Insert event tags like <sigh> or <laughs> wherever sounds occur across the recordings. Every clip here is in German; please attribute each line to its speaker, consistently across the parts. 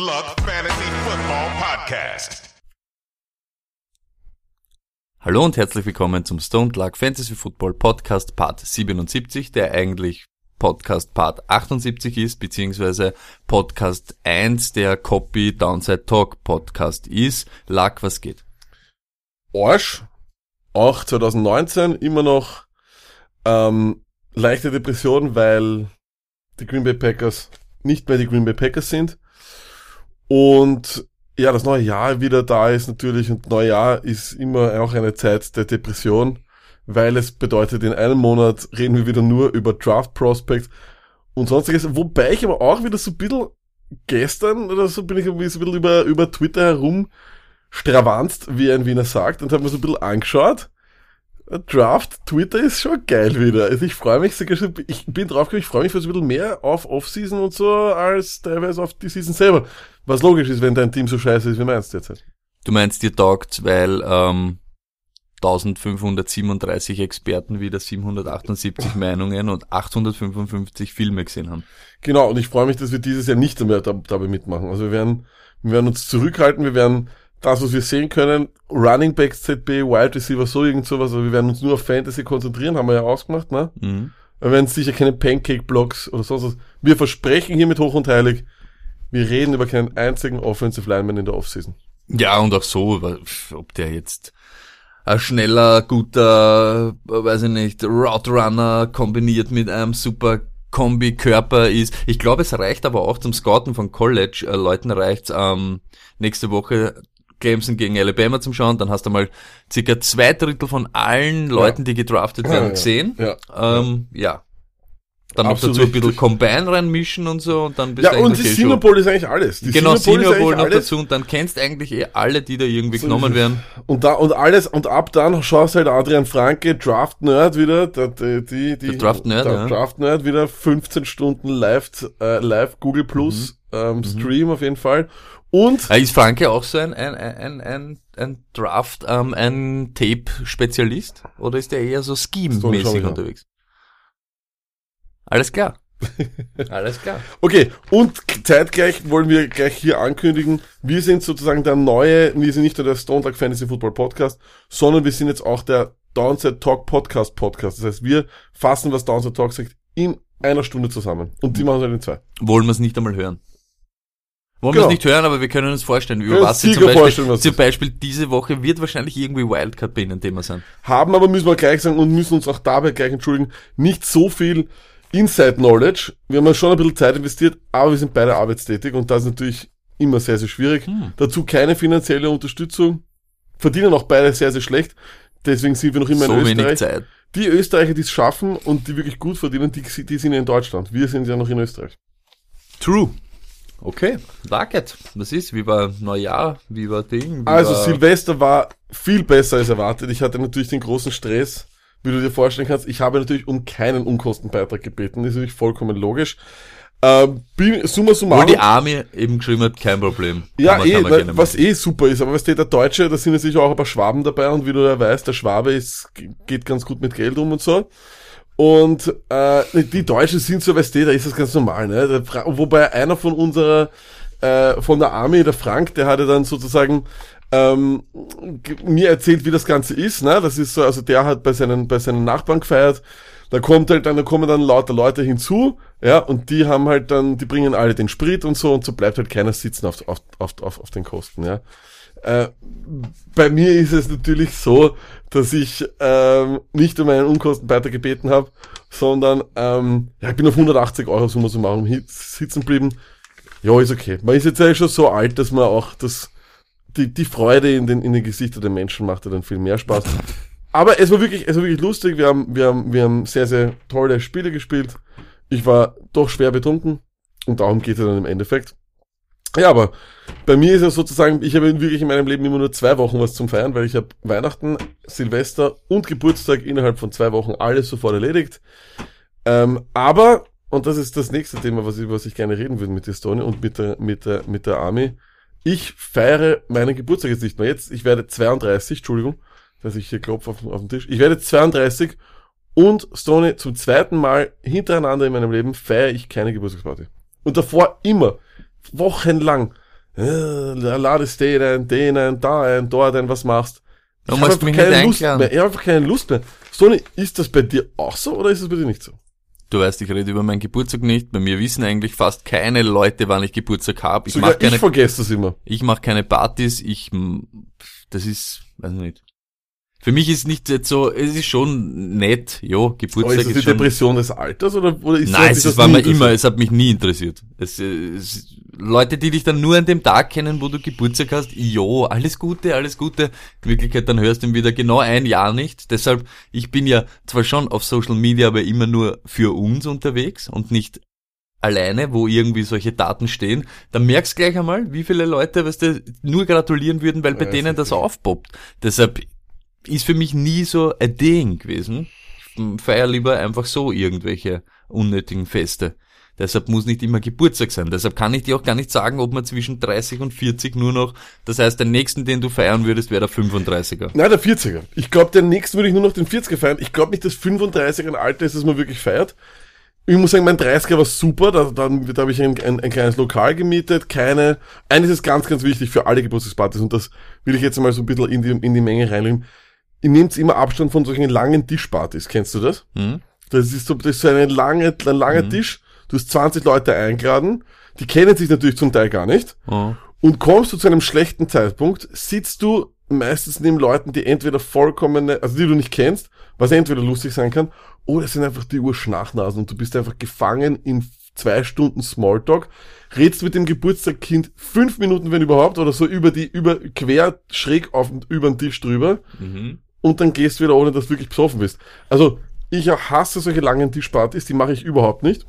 Speaker 1: Luck Fantasy Football Podcast.
Speaker 2: Hallo und herzlich willkommen zum Stone Luck Fantasy Football Podcast Part 77, der eigentlich Podcast Part 78 ist, beziehungsweise Podcast 1 der Copy Downside Talk Podcast ist. Luck, was geht?
Speaker 3: Arsch. Auch 2019 immer noch ähm, leichte Depression, weil die Green Bay Packers nicht mehr die Green Bay Packers sind. Und ja, das neue Jahr wieder da ist natürlich und Neujahr ist immer auch eine Zeit der Depression, weil es bedeutet, in einem Monat reden wir wieder nur über Draft Prospects und sonstiges. Wobei ich aber auch wieder so ein bisschen gestern oder so bin ich irgendwie so ein bisschen über, über Twitter herum stravanzt, wie ein Wiener sagt, und habe mir so ein bisschen angeschaut. Draft, Twitter ist schon geil wieder. Also ich freue mich sogar schon, ich bin draufgekommen, ich freue mich fast ein bisschen mehr auf Off-Season und so, als teilweise auf die Season selber. Was logisch ist, wenn dein Team so scheiße ist wie meins derzeit.
Speaker 2: Du meinst, dir taugt, weil ähm, 1537 Experten wieder 778 <laughs> Meinungen und 855 Filme gesehen haben.
Speaker 3: Genau, und ich freue mich, dass wir dieses Jahr nicht mehr da, dabei mitmachen. Also wir werden, wir werden uns zurückhalten, wir werden das, was wir sehen können, Running Backs, ZB, Wide Receiver, so irgend sowas, aber wir werden uns nur auf Fantasy konzentrieren, haben wir ja ausgemacht, ne?
Speaker 2: Mhm.
Speaker 3: Wir werden sicher keine Pancake-Blocks oder sonst was. Wir versprechen hiermit hoch und heilig, wir reden über keinen einzigen Offensive Lineman in der Offseason.
Speaker 2: Ja, und auch so, ob der jetzt ein schneller, guter, weiß ich nicht, Route Runner kombiniert mit einem super Kombi-Körper ist. Ich glaube, es reicht aber auch zum Scouten von College. Äh, reicht's ähm, nächste Woche Clemson gegen Alabama zum Schauen, dann hast du mal circa zwei Drittel von allen Leuten, die gedraftet werden,
Speaker 3: Ja, ja.
Speaker 2: gesehen.
Speaker 3: Ja.
Speaker 2: Ähm, ja. Dann noch dazu ein bisschen. Combine reinmischen und so und dann bist
Speaker 3: Ja,
Speaker 2: du
Speaker 3: und die
Speaker 2: eh schon-
Speaker 3: Bowl ist eigentlich alles. Die
Speaker 2: Genau,
Speaker 3: eigentlich
Speaker 2: noch
Speaker 3: alles.
Speaker 2: dazu und dann kennst eigentlich eh alle, die da irgendwie
Speaker 3: So
Speaker 2: genommen werden.
Speaker 3: Und da, und alles, und ab dann schaust halt Adrian Franke, Draft Nerd wieder, der, die, die, die,
Speaker 2: Draft Nerd, ja.
Speaker 3: Draft Nerd wieder 15 Stunden live, äh, live Google Plus,
Speaker 2: Mhm.
Speaker 3: ähm, Stream auf jeden Fall. Und,
Speaker 2: Äh, Ist Franke auch so ein, ein, ein, ein, ein Draft, ähm, ein Tape-Spezialist? Oder ist der eher so Scheme-mäßig unterwegs? Alles klar. <laughs> Alles klar.
Speaker 3: okay, und zeitgleich wollen wir gleich hier ankündigen, wir sind sozusagen der neue, wir sind nicht nur der Stone Talk Fantasy Football Podcast, sondern wir sind jetzt auch der Downside Talk Podcast Podcast. Das heißt, wir fassen, was Downside Talk sagt, in einer Stunde zusammen. Und die machen wir in zwei.
Speaker 2: Wollen wir es nicht einmal hören? Wollen wir
Speaker 3: Genau.
Speaker 2: es nicht hören, aber wir können uns vorstellen, über was sie zum Beispiel,
Speaker 3: was
Speaker 2: zum Beispiel diese Woche wird wahrscheinlich irgendwie Wildcard bei Ihnen Thema sein.
Speaker 3: haben aber, müssen wir gleich sagen, und müssen uns auch dabei gleich entschuldigen, nicht so viel Inside Knowledge. Wir haben ja schon ein bisschen Zeit investiert, aber wir sind beide arbeitstätig und das ist natürlich immer sehr, sehr schwierig.
Speaker 2: Hm.
Speaker 3: Dazu keine finanzielle Unterstützung. Verdienen auch beide sehr, sehr schlecht. Deswegen sind wir noch immer
Speaker 2: so
Speaker 3: in
Speaker 2: wenig
Speaker 3: Österreich.
Speaker 2: Zeit.
Speaker 3: Die Österreicher, die es schaffen und die wirklich gut verdienen, die, die sind ja in Deutschland. Wir sind ja noch in Österreich.
Speaker 2: True. Okay, Darket. Was ist? Wie war Neujahr? Wie war Ding? Wie
Speaker 3: Also Silvester war viel besser als erwartet. Ich hatte natürlich den großen Stress, wie du dir vorstellen kannst. Ich habe natürlich um keinen Unkostenbeitrag gebeten. Das ist natürlich vollkommen logisch. Ähm, bin, summa summarum.
Speaker 2: die Army eben geschrieben hat, kein Problem.
Speaker 3: ja,
Speaker 2: man-
Speaker 3: eh,
Speaker 2: gerne
Speaker 3: was eh super ist. Aber was der Deutsche, da sind natürlich auch ein paar Schwaben dabei. Und wie du ja weißt, der Schwabe ist, geht ganz gut mit Geld um und so. Und äh, die Deutschen sind so, weißt du, da ist das ganz normal. Ne? Wobei einer von unserer, äh, von der Army, der Frank, der hatte dann sozusagen ähm, mir erzählt, wie das Ganze ist. Ne? Das ist so, also der hat bei seinen, bei seinen Nachbarn gefeiert. Da kommt halt dann, da kommen dann lauter Leute hinzu, ja, und die haben halt dann, die bringen alle den Sprit und so und so bleibt halt keiner sitzen auf, auf, auf, auf, auf den Kosten, ja. Äh, bei mir ist es natürlich so, dass ich ähm, nicht um einen Unkostenbeitrag gebeten habe, sondern ähm, ja, ich bin auf 180 Euro summa summarum sitzen geblieben. Ja, ist okay. Man ist jetzt ja schon so alt, dass man auch das, die, die Freude in den, in den Gesichtern der Menschen macht ja dann viel mehr Spaß. Aber es war wirklich, es war wirklich lustig. Wir haben, wir haben, wir haben sehr, sehr tolle Spiele gespielt. Ich war doch schwer betrunken und darum geht es dann im Endeffekt. Ja, aber bei mir ist es sozusagen, ich habe wirklich in meinem Leben immer nur zwei Wochen was zum Feiern, weil ich habe Weihnachten, Silvester und Geburtstag innerhalb von zwei Wochen alles sofort erledigt. Ähm, aber, und das ist das nächste Thema, was ich, was ich gerne reden würde mit der Stone und mit der, mit der, mit der Army. Ich feiere meinen Geburtstag jetzt nicht mehr. Jetzt, ich werde 32, Entschuldigung, dass ich hier klopfe auf, auf den Tisch. Ich werde 32 und Stone zum zweiten Mal hintereinander in meinem Leben feiere ich keine Geburtstagsparty. Und davor immer. wochenlang, äh, ladest den ein, den ein, da ein, dort ein, was machst.
Speaker 2: Du
Speaker 3: Ich
Speaker 2: musst
Speaker 3: hab einfach keine Lust mehr. Ich habe einfach keine Lust mehr. Sony, ist das bei dir auch so oder ist es bei dir nicht so?
Speaker 2: Du weißt, ich rede über meinen Geburtstag nicht. Bei mir wissen eigentlich fast keine Leute, wann ich Geburtstag habe. Ich
Speaker 3: Sogar
Speaker 2: mache keine,
Speaker 3: ich vergesse das immer.
Speaker 2: ich mach keine Partys. Ich, das ist, weiß ich nicht. Für mich ist nicht jetzt so, es ist schon nett, jo,
Speaker 3: Aber
Speaker 2: Geburtstag
Speaker 3: ist das
Speaker 2: ist,
Speaker 3: die
Speaker 2: schon,
Speaker 3: Depression des Alters oder, oder ist
Speaker 2: Nein, es war mir immer, es hat mich nie interessiert. Es, es, Leute, die dich dann nur an dem Tag kennen, wo du Geburtstag hast, jo, alles Gute, alles Gute. In Wirklichkeit, dann hörst du ihn wieder genau ein Jahr nicht. Deshalb, ich bin ja zwar schon auf Social Media, aber immer nur für uns unterwegs und nicht alleine, wo irgendwie solche Daten stehen. Dann merkst gleich einmal, wie viele Leute, weißt du, nur gratulieren würden, weil bei
Speaker 3: Ja,
Speaker 2: denen das aufpoppt. Deshalb ist für mich nie so ein Ding gewesen. Feier lieber einfach so irgendwelche unnötigen Feste. Deshalb muss nicht immer Geburtstag sein. Deshalb kann ich dir auch gar nicht sagen, ob man zwischen 30 und 40 nur noch, das heißt, den nächsten, den du feiern würdest, wäre der 35er.
Speaker 3: Nein, der 40er. Ich glaube, den nächsten würde ich nur noch den 40er feiern. Ich glaube nicht, dass 35er ein Alter ist, das man wirklich feiert. Ich muss sagen, mein 30er war super. Da, da, da habe ich ein, ein, ein kleines Lokal gemietet. Keine. Eines ist ganz, ganz wichtig für alle Geburtstagspartys und das will ich jetzt mal so ein bisschen in die, in die Menge reinlegen. Ihr nehmt immer Abstand von solchen langen Tischpartys. Kennst du das?
Speaker 2: Hm?
Speaker 3: Das ist so, das ist so eine lange, ein langer
Speaker 2: Mhm.
Speaker 3: Tisch. Du hast 20 Leute eingeladen. Die kennen sich natürlich zum Teil gar nicht.
Speaker 2: Oh.
Speaker 3: Und kommst du zu einem schlechten Zeitpunkt, sitzt du meistens neben Leuten, die entweder vollkommene, also die du nicht kennst, was entweder lustig sein kann, oder es sind einfach die Urschnachnasen und du bist einfach gefangen in zwei Stunden Smalltalk, redst mit dem Geburtstagskind fünf Minuten, wenn überhaupt, oder so über die, über, quer, schräg auf, über den Tisch drüber,
Speaker 2: Mhm.
Speaker 3: Und dann gehst du wieder, ohne dass du wirklich besoffen bist. Also, ich hasse solche langen Tischpartys, die mache ich überhaupt nicht.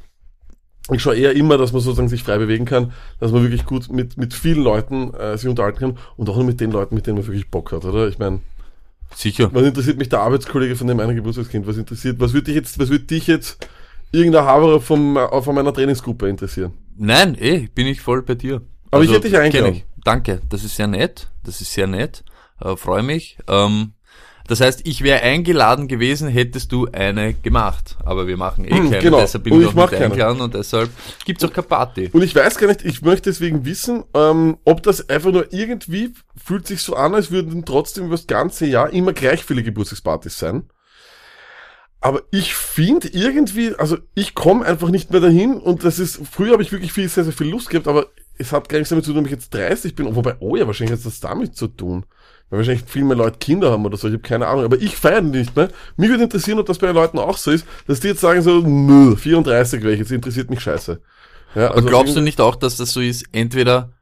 Speaker 3: Ich schaue eher immer, dass man sozusagen sich frei bewegen kann, dass man wirklich gut mit, mit vielen Leuten äh, sich unterhalten kann und auch nur mit den Leuten, mit denen man wirklich Bock hat, oder? Ich meine,
Speaker 2: Sicher.
Speaker 3: was interessiert mich der Arbeitskollege von dem einen Geburtstagskind? Was interessiert, was würde dich jetzt, was würde dich jetzt irgendein Haberer vom, äh, von meiner Trainingsgruppe interessieren?
Speaker 2: Nein, eh, bin ich voll bei dir.
Speaker 3: Aber ich hätte dich eingeladen.
Speaker 2: Danke, das ist sehr nett. Das ist sehr nett. Äh, Freue mich. Ähm, das heißt, ich wäre eingeladen gewesen, hättest du eine gemacht. Aber wir machen eh
Speaker 3: Hm,
Speaker 2: keine,
Speaker 3: genau.
Speaker 2: deshalb bin
Speaker 3: Und
Speaker 2: ich
Speaker 3: mach
Speaker 2: nicht eingeladen und deshalb gibt's auch keine Party.
Speaker 3: Und ich weiß gar nicht, ich möchte deswegen wissen, ähm, ob das einfach nur irgendwie fühlt sich so an, als würden trotzdem über das ganze Jahr immer gleich viele Geburtstagspartys sein. Aber ich finde irgendwie, also ich komme einfach nicht mehr dahin und das ist, früher habe ich wirklich viel, sehr, sehr viel Lust gehabt, aber es hat gar nichts damit zu tun, ob ich jetzt 30 bin, wobei, oh ja, wahrscheinlich hat das damit zu tun. Weil wahrscheinlich viel mehr Leute Kinder haben oder so, ich habe keine Ahnung, aber ich feiere nicht mehr. Mich würde interessieren, ob das bei den Leuten auch so ist, dass die jetzt sagen so, nö, 34 wäre ich, jetzt interessiert mich scheiße. Ja,
Speaker 2: Aber
Speaker 3: also
Speaker 2: glaubst du nicht auch, dass das so ist, entweder,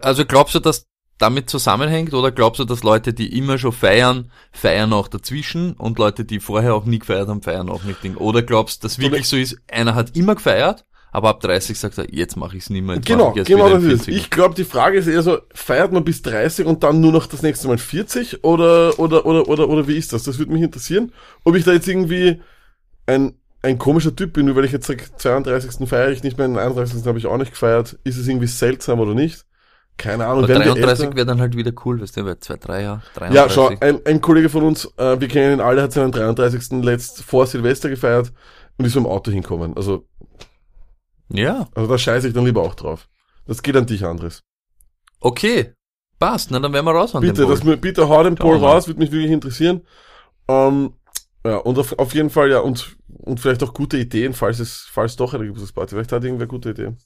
Speaker 2: also glaubst du, dass damit zusammenhängt oder glaubst du, dass Leute, die immer schon feiern, feiern auch dazwischen und Leute, die vorher auch nie gefeiert haben, feiern auch nicht Ding? Oder glaubst du, dass wirklich so ist, einer hat immer gefeiert, aber ab 30 sagt er, jetzt mache ich es nicht mehr. Jetzt
Speaker 3: Genau,
Speaker 2: ich
Speaker 3: genau das ist es.
Speaker 2: 40er.
Speaker 3: Ich glaube, die Frage ist eher so, feiert man bis 30 und dann nur noch das nächste Mal 40 oder, oder, oder, oder, oder wie ist das? Das würde mich interessieren. Ob ich da jetzt irgendwie ein, ein komischer Typ bin, nur weil ich jetzt sage, 32. feiere ich nicht mehr, den 31. habe ich auch nicht gefeiert. Ist es irgendwie seltsam oder nicht? Keine Ahnung.
Speaker 2: Aber
Speaker 3: werden wir
Speaker 2: 33
Speaker 3: älter?
Speaker 2: wäre dann halt wieder cool, weißt du, weil zwei, drei Jahre, 33.
Speaker 3: Ja, schau, ein, ein Kollege von uns, äh, wir kennen ihn alle, hat seinen 33. letzt vor Silvester gefeiert und ist dem Auto hinkommen. Also,
Speaker 2: Ja,
Speaker 3: also da scheiße ich dann lieber auch drauf. Das geht an dich, Andres.
Speaker 2: okay. Passt, na dann werden wir raus an
Speaker 3: Bitte,
Speaker 2: dem
Speaker 3: das,
Speaker 2: Ball.
Speaker 3: bitte hau den Poll raus, würde mich wirklich interessieren. Ähm, ja, und auf, auf jeden Fall, ja, und, und vielleicht auch gute Ideen, falls es, falls doch eine Geburtstagsparty, vielleicht hat irgendwer gute Ideen.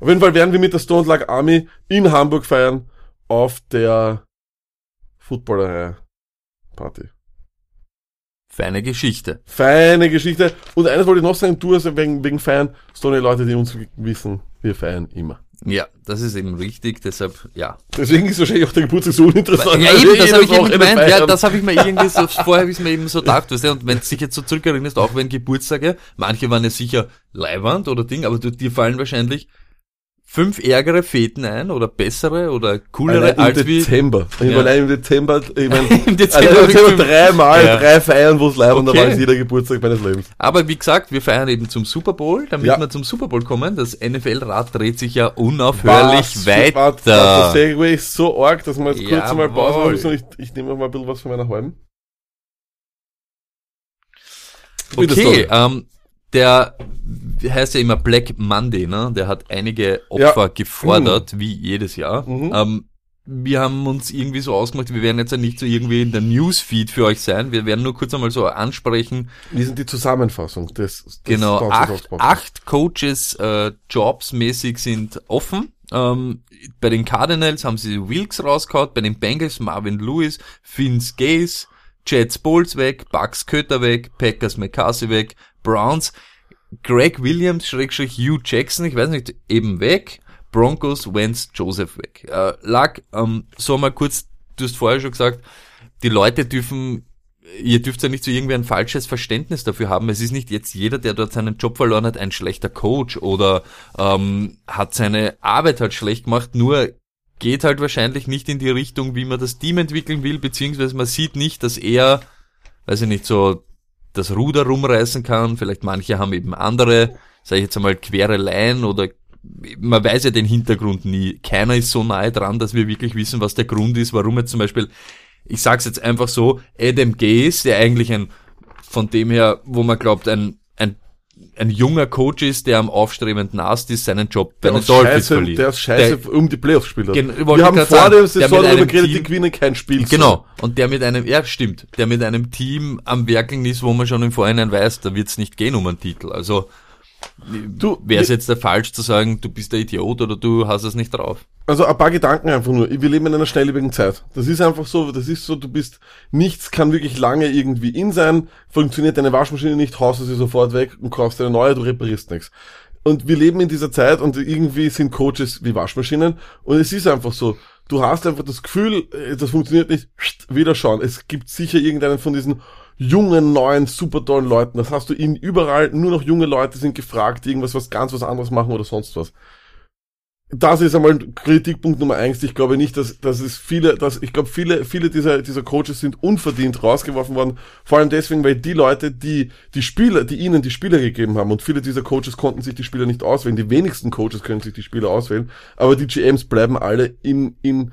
Speaker 3: Auf jeden Fall werden wir mit der Stone Luck Army in Hamburg feiern, auf der Footballerei Party.
Speaker 2: Feine Geschichte.
Speaker 3: Feine Geschichte. Und eines wollte ich noch sagen, du hast wegen, wegen Feiern, Stone Leute, die uns wissen, wir feiern immer.
Speaker 2: Ja, das ist eben richtig, deshalb, ja.
Speaker 3: Deswegen ist wahrscheinlich auch der Geburtstag so uninteressant.
Speaker 2: Ja, eben, das habe ich eben gemeint. Ja, das habe ich mir irgendwie so, vorher habe ich mir eben so gedacht, weißt du, und wenn du dich jetzt so zurückerinnerst, auch wenn Geburtstage, manche waren ja sicher Leihwand oder Ding, aber dir fallen wahrscheinlich fünf ärgere Feten ein oder bessere oder coolere
Speaker 3: Allein im
Speaker 2: als wie
Speaker 3: Dezember. Ich
Speaker 2: Ja.
Speaker 3: allein im Dezember, ich meine, <laughs>
Speaker 2: im Dezember.
Speaker 3: allein im Dezember dreimal,
Speaker 2: Ja.
Speaker 3: drei Feiern, wo es leid und da
Speaker 2: Okay.
Speaker 3: war es jeder Geburtstag meines Lebens.
Speaker 2: Aber wie gesagt, wir feiern eben zum Super Bowl, damit
Speaker 3: Ja.
Speaker 2: wir zum Super Bowl kommen. Das NFL-Rad dreht sich ja unaufhörlich
Speaker 3: Was für- warte, warte, Der
Speaker 2: weiter.
Speaker 3: Segway ist so arg, dass wir jetzt kurz einmal Pause machen müssen und ich, ich nehme mal ein bisschen was von meiner. Bitte,
Speaker 2: Okay, ähm, der heißt ja immer Black Monday, ne? Der hat einige Opfer
Speaker 3: Ja.
Speaker 2: gefordert, wie jedes Jahr. Ähm, wir haben uns irgendwie so ausgemacht, wir werden jetzt ja nicht so irgendwie in der Newsfeed für euch sein. Wir werden nur kurz einmal so ansprechen.
Speaker 3: Wir sind die Zusammenfassung des, des
Speaker 2: Genau, acht, acht Coaches äh, jobsmäßig sind offen. Ähm, bei den Cardinals haben sie Wilkes rausgehauen, bei den Bengals Marvin Lewis, Vince Gaze, Jets Bowles weg, Bucks Köter weg, Packers McCarthy weg, Browns Greg Williams, Schrägstrich Hugh Jackson, ich weiß nicht, eben weg, Broncos Wentz Joseph weg. Äh, Luck, ähm, so mal kurz, du hast vorher schon gesagt, die Leute dürfen ihr dürft ja nicht so irgendwie ein falsches Verständnis dafür haben. Es ist nicht jetzt jeder, der dort seinen Job verloren hat, ein schlechter Coach oder ähm, hat seine Arbeit halt schlecht gemacht, nur geht halt wahrscheinlich nicht in die Richtung, wie man das Team entwickeln will, beziehungsweise man sieht nicht, dass er, weiß ich nicht, so das Ruder rumreißen kann. Vielleicht manche haben eben andere, sage ich jetzt einmal, Quereleien oder man weiß ja den Hintergrund nie. Keiner ist so nahe dran, dass wir wirklich wissen, was der Grund ist, warum jetzt zum Beispiel, ich sag's jetzt einfach so, Adam Gaze, der eigentlich ein, von dem her, wo man glaubt, ein, ein, junger Coach ist, der am aufstrebenden Ast ist, seinen Job bei
Speaker 3: Der
Speaker 2: den Dolphins
Speaker 3: Scheiße,
Speaker 2: verliert.
Speaker 3: der aus Scheiße um die Playoffs spielt. hat.
Speaker 2: Gen-
Speaker 3: Wir haben vor
Speaker 2: sagen,
Speaker 3: der
Speaker 2: der
Speaker 3: Saison darüber geredet, die gewinnen kein Spiel.
Speaker 2: Genau. Und der mit einem, ja stimmt, der mit einem Team am Werkeln ist, wo man schon im Vorhinein weiß, da wird's nicht gehen um einen Titel. Also wäre es jetzt der falsch zu sagen, du bist der Idiot oder du hast es nicht drauf.
Speaker 3: Also ein paar Gedanken einfach nur. Wir leben in einer schnelllebigen Zeit. Das ist einfach so, das ist so, du bist, nichts kann wirklich lange irgendwie in sein, funktioniert deine Waschmaschine nicht, haust du sie sofort weg und kaufst eine neue, du reparierst nichts. Und wir leben in dieser Zeit und irgendwie sind Coaches wie Waschmaschinen und es ist einfach so, du hast einfach das Gefühl, äh, das funktioniert nicht, wieder schauen. Es gibt sicher irgendeinen von diesen jungen, neuen, super tollen Leuten. Das hast du in überall, nur noch junge Leute sind gefragt, die irgendwas was ganz was anderes machen oder sonst was das ist einmal Kritikpunkt Nummer eins. Ich glaube nicht, dass, dass es viele, dass, ich glaube, viele, viele dieser, dieser Coaches sind unverdient rausgeworfen worden. Vor allem deswegen, weil die Leute, die, die Spieler, die ihnen die Spieler gegeben haben und viele dieser Coaches konnten sich die Spieler nicht auswählen. Die wenigsten Coaches können sich die Spieler auswählen. Aber die GMs bleiben alle in, in,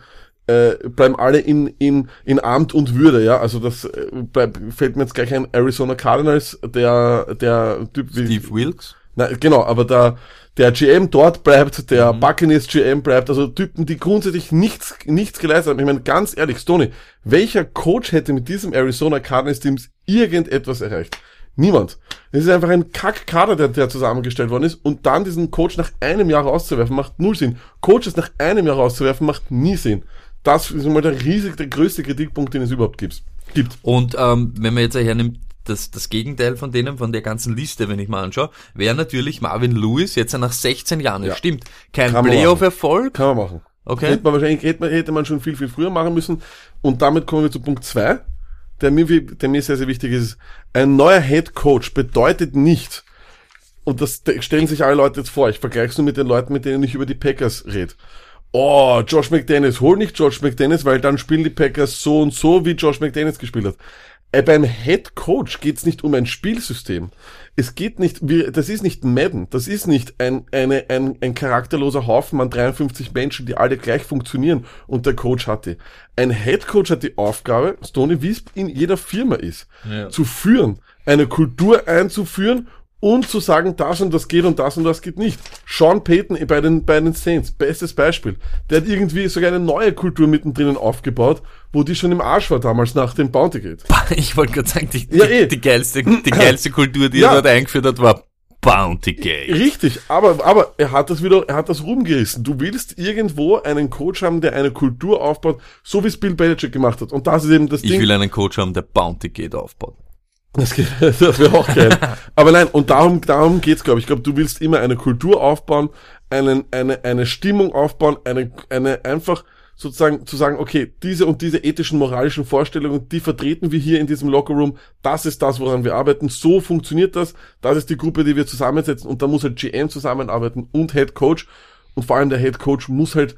Speaker 3: äh, bleiben alle in, in, in Amt und Würde, ja. Also das äh, bleib, fällt mir jetzt gleich ein Arizona Cardinals, der, der Typ wie,
Speaker 2: Steve Wilkes?
Speaker 3: na, genau, aber da, der GM dort bleibt, der Buccaneers GM bleibt, also Typen, die grundsätzlich nichts, nichts geleistet haben. Ich meine, ganz ehrlich, Stoney, welcher Coach hätte mit diesem Arizona Cardinals Teams irgendetwas erreicht? Niemand. Es ist einfach ein Kack-Kader, der, der zusammengestellt worden ist und dann diesen Coach nach einem Jahr rauszuwerfen, macht null Sinn. Coaches nach einem Jahr rauszuwerfen, macht nie Sinn. Das ist mal der riesig, der größte Kritikpunkt, den es überhaupt gibt. gibt.
Speaker 2: Und ähm, wenn man jetzt hernimmt, das, das Gegenteil von denen, von der ganzen Liste, wenn ich mal anschaue, wäre natürlich Marvin Lewis jetzt nach 16 Jahren.
Speaker 3: Ja.
Speaker 2: Stimmt. Kein Playoff-Erfolg.
Speaker 3: Kann man machen.
Speaker 2: Okay.
Speaker 3: Hätte man wahrscheinlich, hätte man, hätte man schon viel, viel früher machen müssen. Und damit kommen wir zu Punkt zwei, der mir, der mir sehr, sehr wichtig ist. Ein neuer Head Coach bedeutet nicht, und das stellen sich alle Leute jetzt vor, ich vergleiche es nur mit den Leuten, mit denen ich über die Packers rede. Oh, Josh McDaniels, hol nicht Josh McDaniels, weil dann spielen die Packers so und so, wie Josh McDaniels gespielt hat. Äh, beim Head Coach geht's nicht um ein Spielsystem. Es geht nicht, das ist nicht Madden, das ist nicht ein, eine, ein, ein charakterloser Haufen an 53 Menschen, die alle gleich funktionieren und der Coach hat die. Ein Head Coach hat die Aufgabe, Stoney, es in jeder Firma ist,
Speaker 2: Ja.
Speaker 3: zu führen, eine Kultur einzuführen und zu sagen, das und das geht und das und das geht nicht. Sean Payton bei den, bei den Saints, bestes Beispiel. Der hat irgendwie sogar eine neue Kultur mittendrin aufgebaut, wo die schon im Arsch war damals nach dem Bounty Gate. <laughs>
Speaker 2: Ich wollte gerade sagen, die,
Speaker 3: Ja,
Speaker 2: die,
Speaker 3: eh.
Speaker 2: die geilste, die geilste Kultur, die
Speaker 3: Ja.
Speaker 2: er dort eingeführt hat, war Bounty Gate.
Speaker 3: Richtig, aber, aber er hat das wieder, er hat das rumgerissen. Du willst irgendwo einen Coach haben, der eine Kultur aufbaut, so wie es Bill Belichick gemacht hat. Und das ist eben das
Speaker 2: Ich
Speaker 3: Ding.
Speaker 2: will einen Coach haben, der Bounty Gate aufbaut.
Speaker 3: Das, <laughs> das wäre auch geil. Aber nein, und darum, darum geht's, glaube ich. Ich glaube, du willst immer eine Kultur aufbauen, einen, eine, eine Stimmung aufbauen, eine, eine einfach sozusagen zu sagen, okay, diese und diese ethischen, moralischen Vorstellungen, die vertreten wir hier in diesem Lockerroom. Das ist das, woran wir arbeiten. So funktioniert das. Das ist die Gruppe, die wir zusammensetzen. Und da muss halt GM zusammenarbeiten und Head Coach. Und vor allem der Head Coach muss halt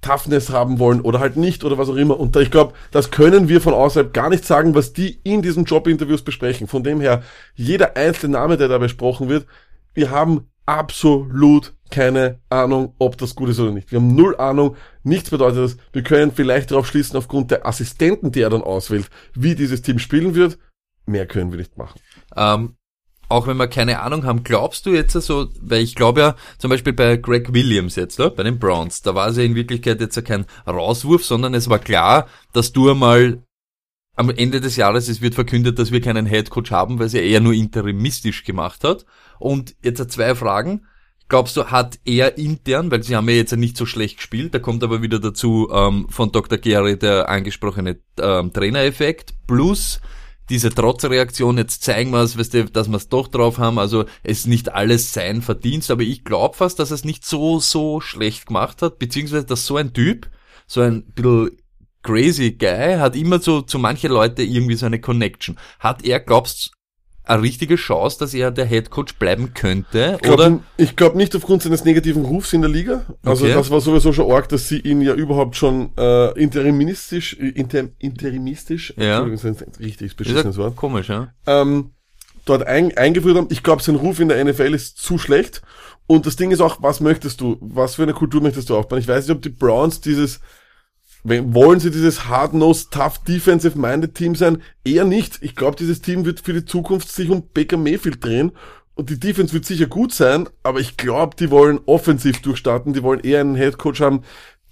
Speaker 3: Toughness haben wollen oder halt nicht oder was auch immer. Und ich glaube, das können wir von außerhalb gar nicht sagen, was die in diesen Jobinterviews besprechen. Von dem her, jeder einzelne Name, der da besprochen wird, wir haben absolut keine Ahnung, ob das gut ist oder nicht. Wir haben null Ahnung. Nichts bedeutet das. Wir können vielleicht darauf schließen, aufgrund der Assistenten, die er dann auswählt, wie dieses Team spielen wird. Mehr können wir nicht machen.
Speaker 2: Ähm, auch wenn wir keine Ahnung haben, glaubst du jetzt so, weil ich glaube ja, zum Beispiel bei Greg Williams jetzt, ne, bei den Browns, da war es ja in Wirklichkeit jetzt ja kein Rauswurf, sondern es war klar, dass du einmal am Ende des Jahres, es wird verkündet, dass wir keinen Headcoach haben, weil sie eher nur interimistisch gemacht hat. Und jetzt zwei Fragen. Glaubst du, hat er intern, weil sie haben ja jetzt ja nicht so schlecht gespielt, da kommt aber wieder dazu ähm, von Dr. Gary der angesprochene ähm, Trainereffekt, plus diese Trotzreaktion, jetzt zeigen wir es, weißt du, dass wir es doch drauf haben, also es ist nicht alles sein Verdienst, aber ich glaube fast, dass er es nicht so, so schlecht gemacht hat, beziehungsweise dass so ein Typ, so ein bisschen crazy Guy, hat immer so zu manche Leute irgendwie so eine Connection. Hat er, glaubst eine richtige Chance, dass er der Head Coach bleiben könnte?
Speaker 3: Ich glaube glaub nicht aufgrund seines negativen Rufs in der Liga. Also
Speaker 2: Okay.
Speaker 3: das war sowieso schon arg, dass sie ihn ja überhaupt schon äh, interimistisch, äh, inter, interimistisch,
Speaker 2: Ja.
Speaker 3: Entschuldigung, das ist ein richtig beschissenes Wort,
Speaker 2: komisch, ja?
Speaker 3: ähm, dort ein, eingeführt haben. Ich glaube, sein Ruf in der NFL ist zu schlecht. Und das Ding ist auch, was möchtest du? Was für eine Kultur möchtest du aufbauen? Ich weiß nicht, ob die Browns dieses, wollen sie dieses hard-nosed, tough, defensive-minded Team sein? Eher nicht. Ich glaube, dieses Team wird für die Zukunft sich um Baker Mayfield drehen. Und die Defense wird sicher gut sein, aber ich glaube, die wollen offensiv durchstarten. Die wollen eher einen Headcoach haben,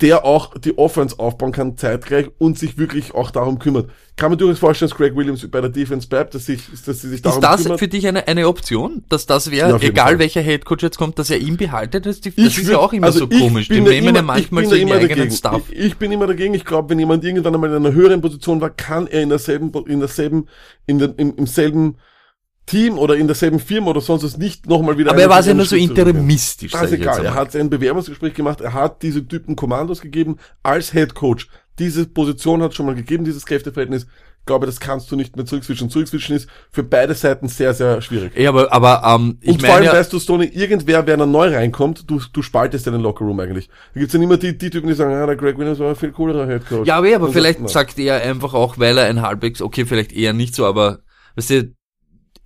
Speaker 3: der auch die Offense aufbauen kann zeitgleich und sich wirklich auch darum kümmert. Kann man durchaus vorstellen, dass Greg Williams bei der Defense bleibt, dass, sich, dass sie sich darum
Speaker 2: Ist das
Speaker 3: kümmert.
Speaker 2: für dich eine, eine Option, dass das
Speaker 3: Ja,
Speaker 2: wäre,
Speaker 3: jeden
Speaker 2: egal
Speaker 3: Fall.
Speaker 2: welcher Headcoach jetzt kommt, dass er ihn behaltet? Das, das
Speaker 3: Ich
Speaker 2: ist ja auch immer
Speaker 3: also
Speaker 2: so komisch. Die nehmen ja manchmal
Speaker 3: ich
Speaker 2: so ihren
Speaker 3: immer
Speaker 2: eigenen
Speaker 3: dagegen.
Speaker 2: Stuff.
Speaker 3: Ich, ich bin immer dagegen. Ich glaube, wenn jemand irgendwann einmal in einer höheren Position war, kann er in derselben, in derselben, in der, im, im selben Team oder in derselben Firma oder sonst was nicht nochmal wieder.
Speaker 2: Aber er war ja nur so interimistisch.
Speaker 3: Das ist egal. Er hat ein Bewerbungsgespräch gemacht. Er hat diese Typen Kommandos gegeben als Head Coach. Diese Position hat schon mal gegeben, dieses Kräfteverhältnis. Ich glaube, das kannst du nicht mehr zurückswitchen. Zurückswitchen ist für beide Seiten sehr, sehr schwierig.
Speaker 2: Ja, aber, aber ähm, ich
Speaker 3: und vor allem
Speaker 2: ja,
Speaker 3: weißt du, Stoney, irgendwer, wer dann neu reinkommt, du, du spaltest ja den Lockerroom eigentlich. Da gibt's dann immer die, die Typen, die sagen, ah, der Greg Williams war ein viel coolerer Headcoach.
Speaker 2: ja, aber, aber
Speaker 3: Und
Speaker 2: vielleicht
Speaker 3: na.
Speaker 2: sagt er einfach auch, weil er ein halbwegs, okay, vielleicht eher nicht so, aber weißt du,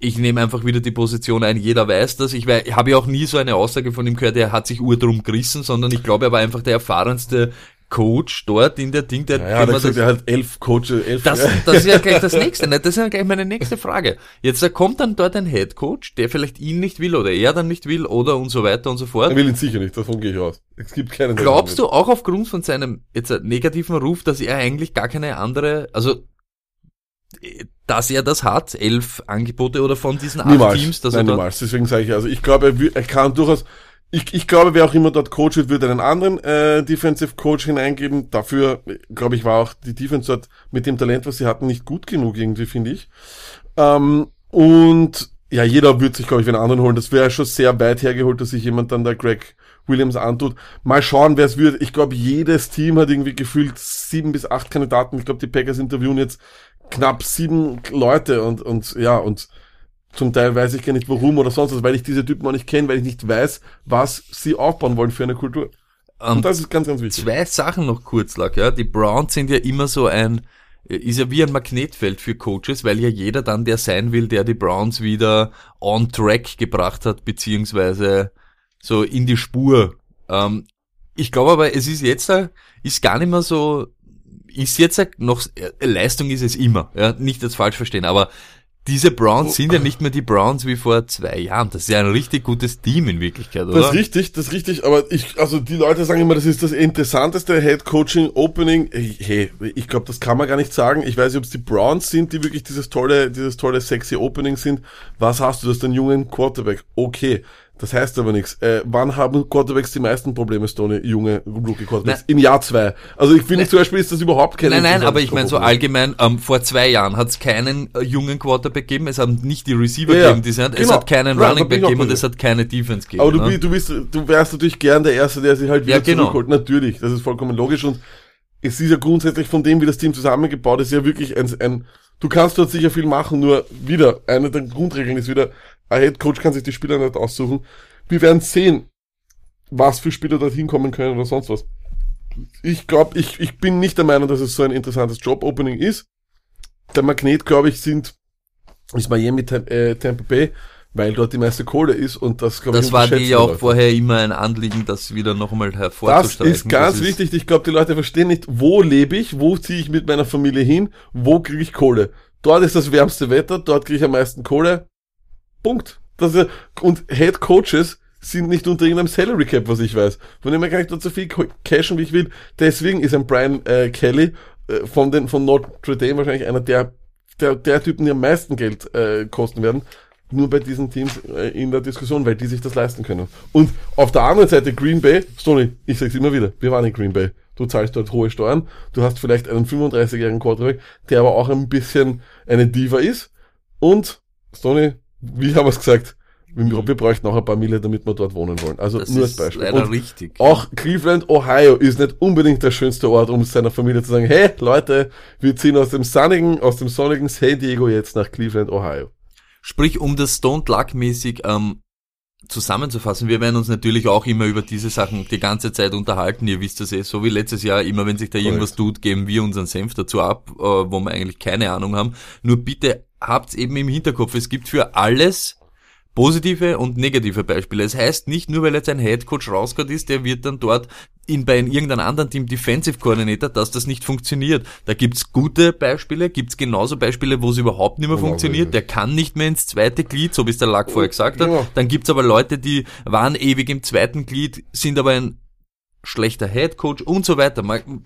Speaker 2: ich nehme einfach wieder die Position ein, jeder weiß das. Ich, ich habe ja auch nie so eine Aussage von ihm gehört, er hat sich ur drum gerissen, sondern ich glaube, er war einfach der erfahrenste Coach dort in der Ding, der
Speaker 3: Ja,
Speaker 2: man
Speaker 3: gesagt,
Speaker 2: das-
Speaker 3: er hat elf Coaches, elf.
Speaker 2: Das, das ist ja gleich das nächste, ne? Das ist ja gleich meine nächste Frage. Jetzt da kommt dann dort ein Head Coach, der vielleicht ihn nicht will oder er dann nicht will oder und so weiter und so fort.
Speaker 3: er will ihn sicher nicht, davon gehe ich aus. Es gibt keinen.
Speaker 2: Glaubst du auch aufgrund von seinem jetzt negativen Ruf, dass er eigentlich gar keine andere, also dass er das hat, elf Angebote oder von diesen acht
Speaker 3: Niemals.
Speaker 2: Teams, dass
Speaker 3: Nein,
Speaker 2: er
Speaker 3: niemals. Deswegen sage ich, also ich glaube, er, kann durchaus, ich, ich glaube, wer auch immer dort Coach wird, wird einen anderen äh, Defensive Coach hineingeben. Dafür, glaube ich, war auch die Defense dort mit dem Talent, was sie hatten, nicht gut genug irgendwie, finde ich. Ähm, und ja, jeder wird sich, glaube ich, einen anderen holen. Das wäre schon sehr weit hergeholt, dass sich jemand dann da Greg Williams antut. Mal schauen, wer es wird. Ich glaube, jedes Team hat irgendwie gefühlt sieben bis acht Kandidaten. Ich glaube, die Packers interviewen jetzt knapp sieben Leute und, und ja, und zum Teil weiß ich gar nicht warum oder sonst was, weil ich diese Typen auch nicht kenne, weil ich nicht weiß, was sie aufbauen wollen für eine Kultur.
Speaker 2: ähm,
Speaker 3: Und das ist ganz, ganz wichtig.
Speaker 2: zwei Sachen noch kurz lag, ja. Die Browns sind ja immer so ein, ist ja wie ein Magnetfeld für Coaches, weil ja jeder dann der sein will, der die Browns wieder on track gebracht hat, beziehungsweise so in die Spur. Ähm, ich glaube aber, es ist jetzt, äh, ist gar nicht mehr so, ist jetzt noch, äh, Leistung ist es immer, ja, nicht das falsch verstehen, aber diese Browns sind ja nicht mehr die Browns wie vor zwei Jahren. Das ist ja ein richtig gutes Team in Wirklichkeit, oder?
Speaker 3: Das ist richtig, das ist richtig, aber ich, also die Leute sagen immer, das ist das interessanteste Head Coaching Opening. Hey, ich glaube, das kann man gar nicht sagen. Ich weiß nicht, ob es die Browns sind, die wirklich dieses tolle, dieses tolle sexy Opening sind. Was hast du, das ist ein jungen Quarterback? Okay. Das heißt aber nichts. Äh, wann haben Quarterbacks die meisten Probleme, Stoney, junge Rookie Quarterbacks?
Speaker 2: Nein.
Speaker 3: Im Jahr zwei. Also ich finde zum Beispiel ist das überhaupt kein
Speaker 2: Nein, nein, aber ich meine so allgemein, ähm, vor zwei Jahren hat es keinen äh, jungen Quarterback gegeben, es haben nicht die Receiver
Speaker 3: Ja,
Speaker 2: gegeben, die sind, es
Speaker 3: Genau.
Speaker 2: hat keinen
Speaker 3: Ja,
Speaker 2: Running Back gegeben und es hat keine Defense gegeben.
Speaker 3: Aber du,
Speaker 2: ne?
Speaker 3: du bist, du wärst natürlich gern der Erste, der sich halt wieder
Speaker 2: Ja, genau.
Speaker 3: zurückholt. Natürlich, das ist vollkommen logisch und es ist ja grundsätzlich von dem, wie das Team zusammengebaut ist, ja wirklich ein, ein du kannst dort sicher viel machen, nur wieder, eine der Grundregeln ist wieder, ein Head Coach kann sich die Spieler nicht aussuchen. Wir werden sehen, was für Spieler dorthin kommen können oder sonst was. Ich glaube, ich, ich bin nicht der Meinung, dass es so ein interessantes Job-Opening ist. Der Magnet, glaube ich, sind, ist Miami, äh, Tampa Bay, weil dort die meiste Kohle ist und das, glaube ich,
Speaker 2: das war dir ja auch
Speaker 3: Leute.
Speaker 2: vorher immer ein Anliegen, das wieder noch einmal
Speaker 3: Das ist ganz
Speaker 2: Das ist-
Speaker 3: wichtig. Ich glaube, die Leute verstehen nicht, wo lebe ich, wo ziehe ich mit meiner Familie hin, wo kriege ich Kohle. Dort ist das wärmste Wetter, dort kriege ich am meisten Kohle. Punkt. Das ist, und Head Coaches sind nicht unter irgendeinem Salary Cap, was ich weiß. Von dem her kann ich dort so viel cashen, wie ich will. Deswegen ist ein Brian äh, Kelly äh, von den von Notre Dame wahrscheinlich einer der der, der Typen, die am meisten Geld äh, kosten werden. Nur bei diesen Teams äh, in der Diskussion, weil die sich das leisten können. Und auf der anderen Seite Green Bay, Stoney, ich sag's immer wieder, wir waren in Green Bay. Du zahlst dort hohe Steuern, du hast vielleicht einen 35-jährigen Quarterback, der aber auch ein bisschen eine Diva ist. Und, Stoney, wie haben wir es gesagt, wir, wir bräuchten auch ein paar Mille, damit wir dort wohnen wollen. Also
Speaker 2: Das
Speaker 3: nur als
Speaker 2: ist
Speaker 3: Beispiel.
Speaker 2: leider
Speaker 3: Und
Speaker 2: richtig.
Speaker 3: auch Cleveland, Ohio ist nicht unbedingt der schönste Ort, um seiner Familie zu sagen, hey Leute, wir ziehen aus dem sonnigen, aus dem sonnigen San Diego jetzt nach Cleveland, Ohio.
Speaker 2: Sprich, um das Stone Luck mäßig ähm, zusammenzufassen, wir werden uns natürlich auch immer über diese Sachen die ganze Zeit unterhalten. Ihr wisst das eh, so wie letztes Jahr, immer wenn sich da irgendwas tut, geben wir unseren Senf dazu ab, äh, wo wir eigentlich keine Ahnung haben. Nur bitte habt's eben im Hinterkopf, es gibt für alles positive und negative Beispiele. Es heißt nicht nur, weil jetzt ein Headcoach rausgeht ist, der wird dann dort in, bei irgendeinem anderen Team Defensive Coordinator, dass das nicht funktioniert. Da gibt's gute Beispiele, gibt's genauso Beispiele, wo es überhaupt nicht mehr
Speaker 3: so
Speaker 2: funktioniert. Der kann nicht mehr ins zweite Glied, so wie es der Lack vorher gesagt hat.
Speaker 3: Ja.
Speaker 2: Dann gibt's aber Leute, die waren ewig im zweiten Glied, sind aber ein schlechter Headcoach und so weiter. Man-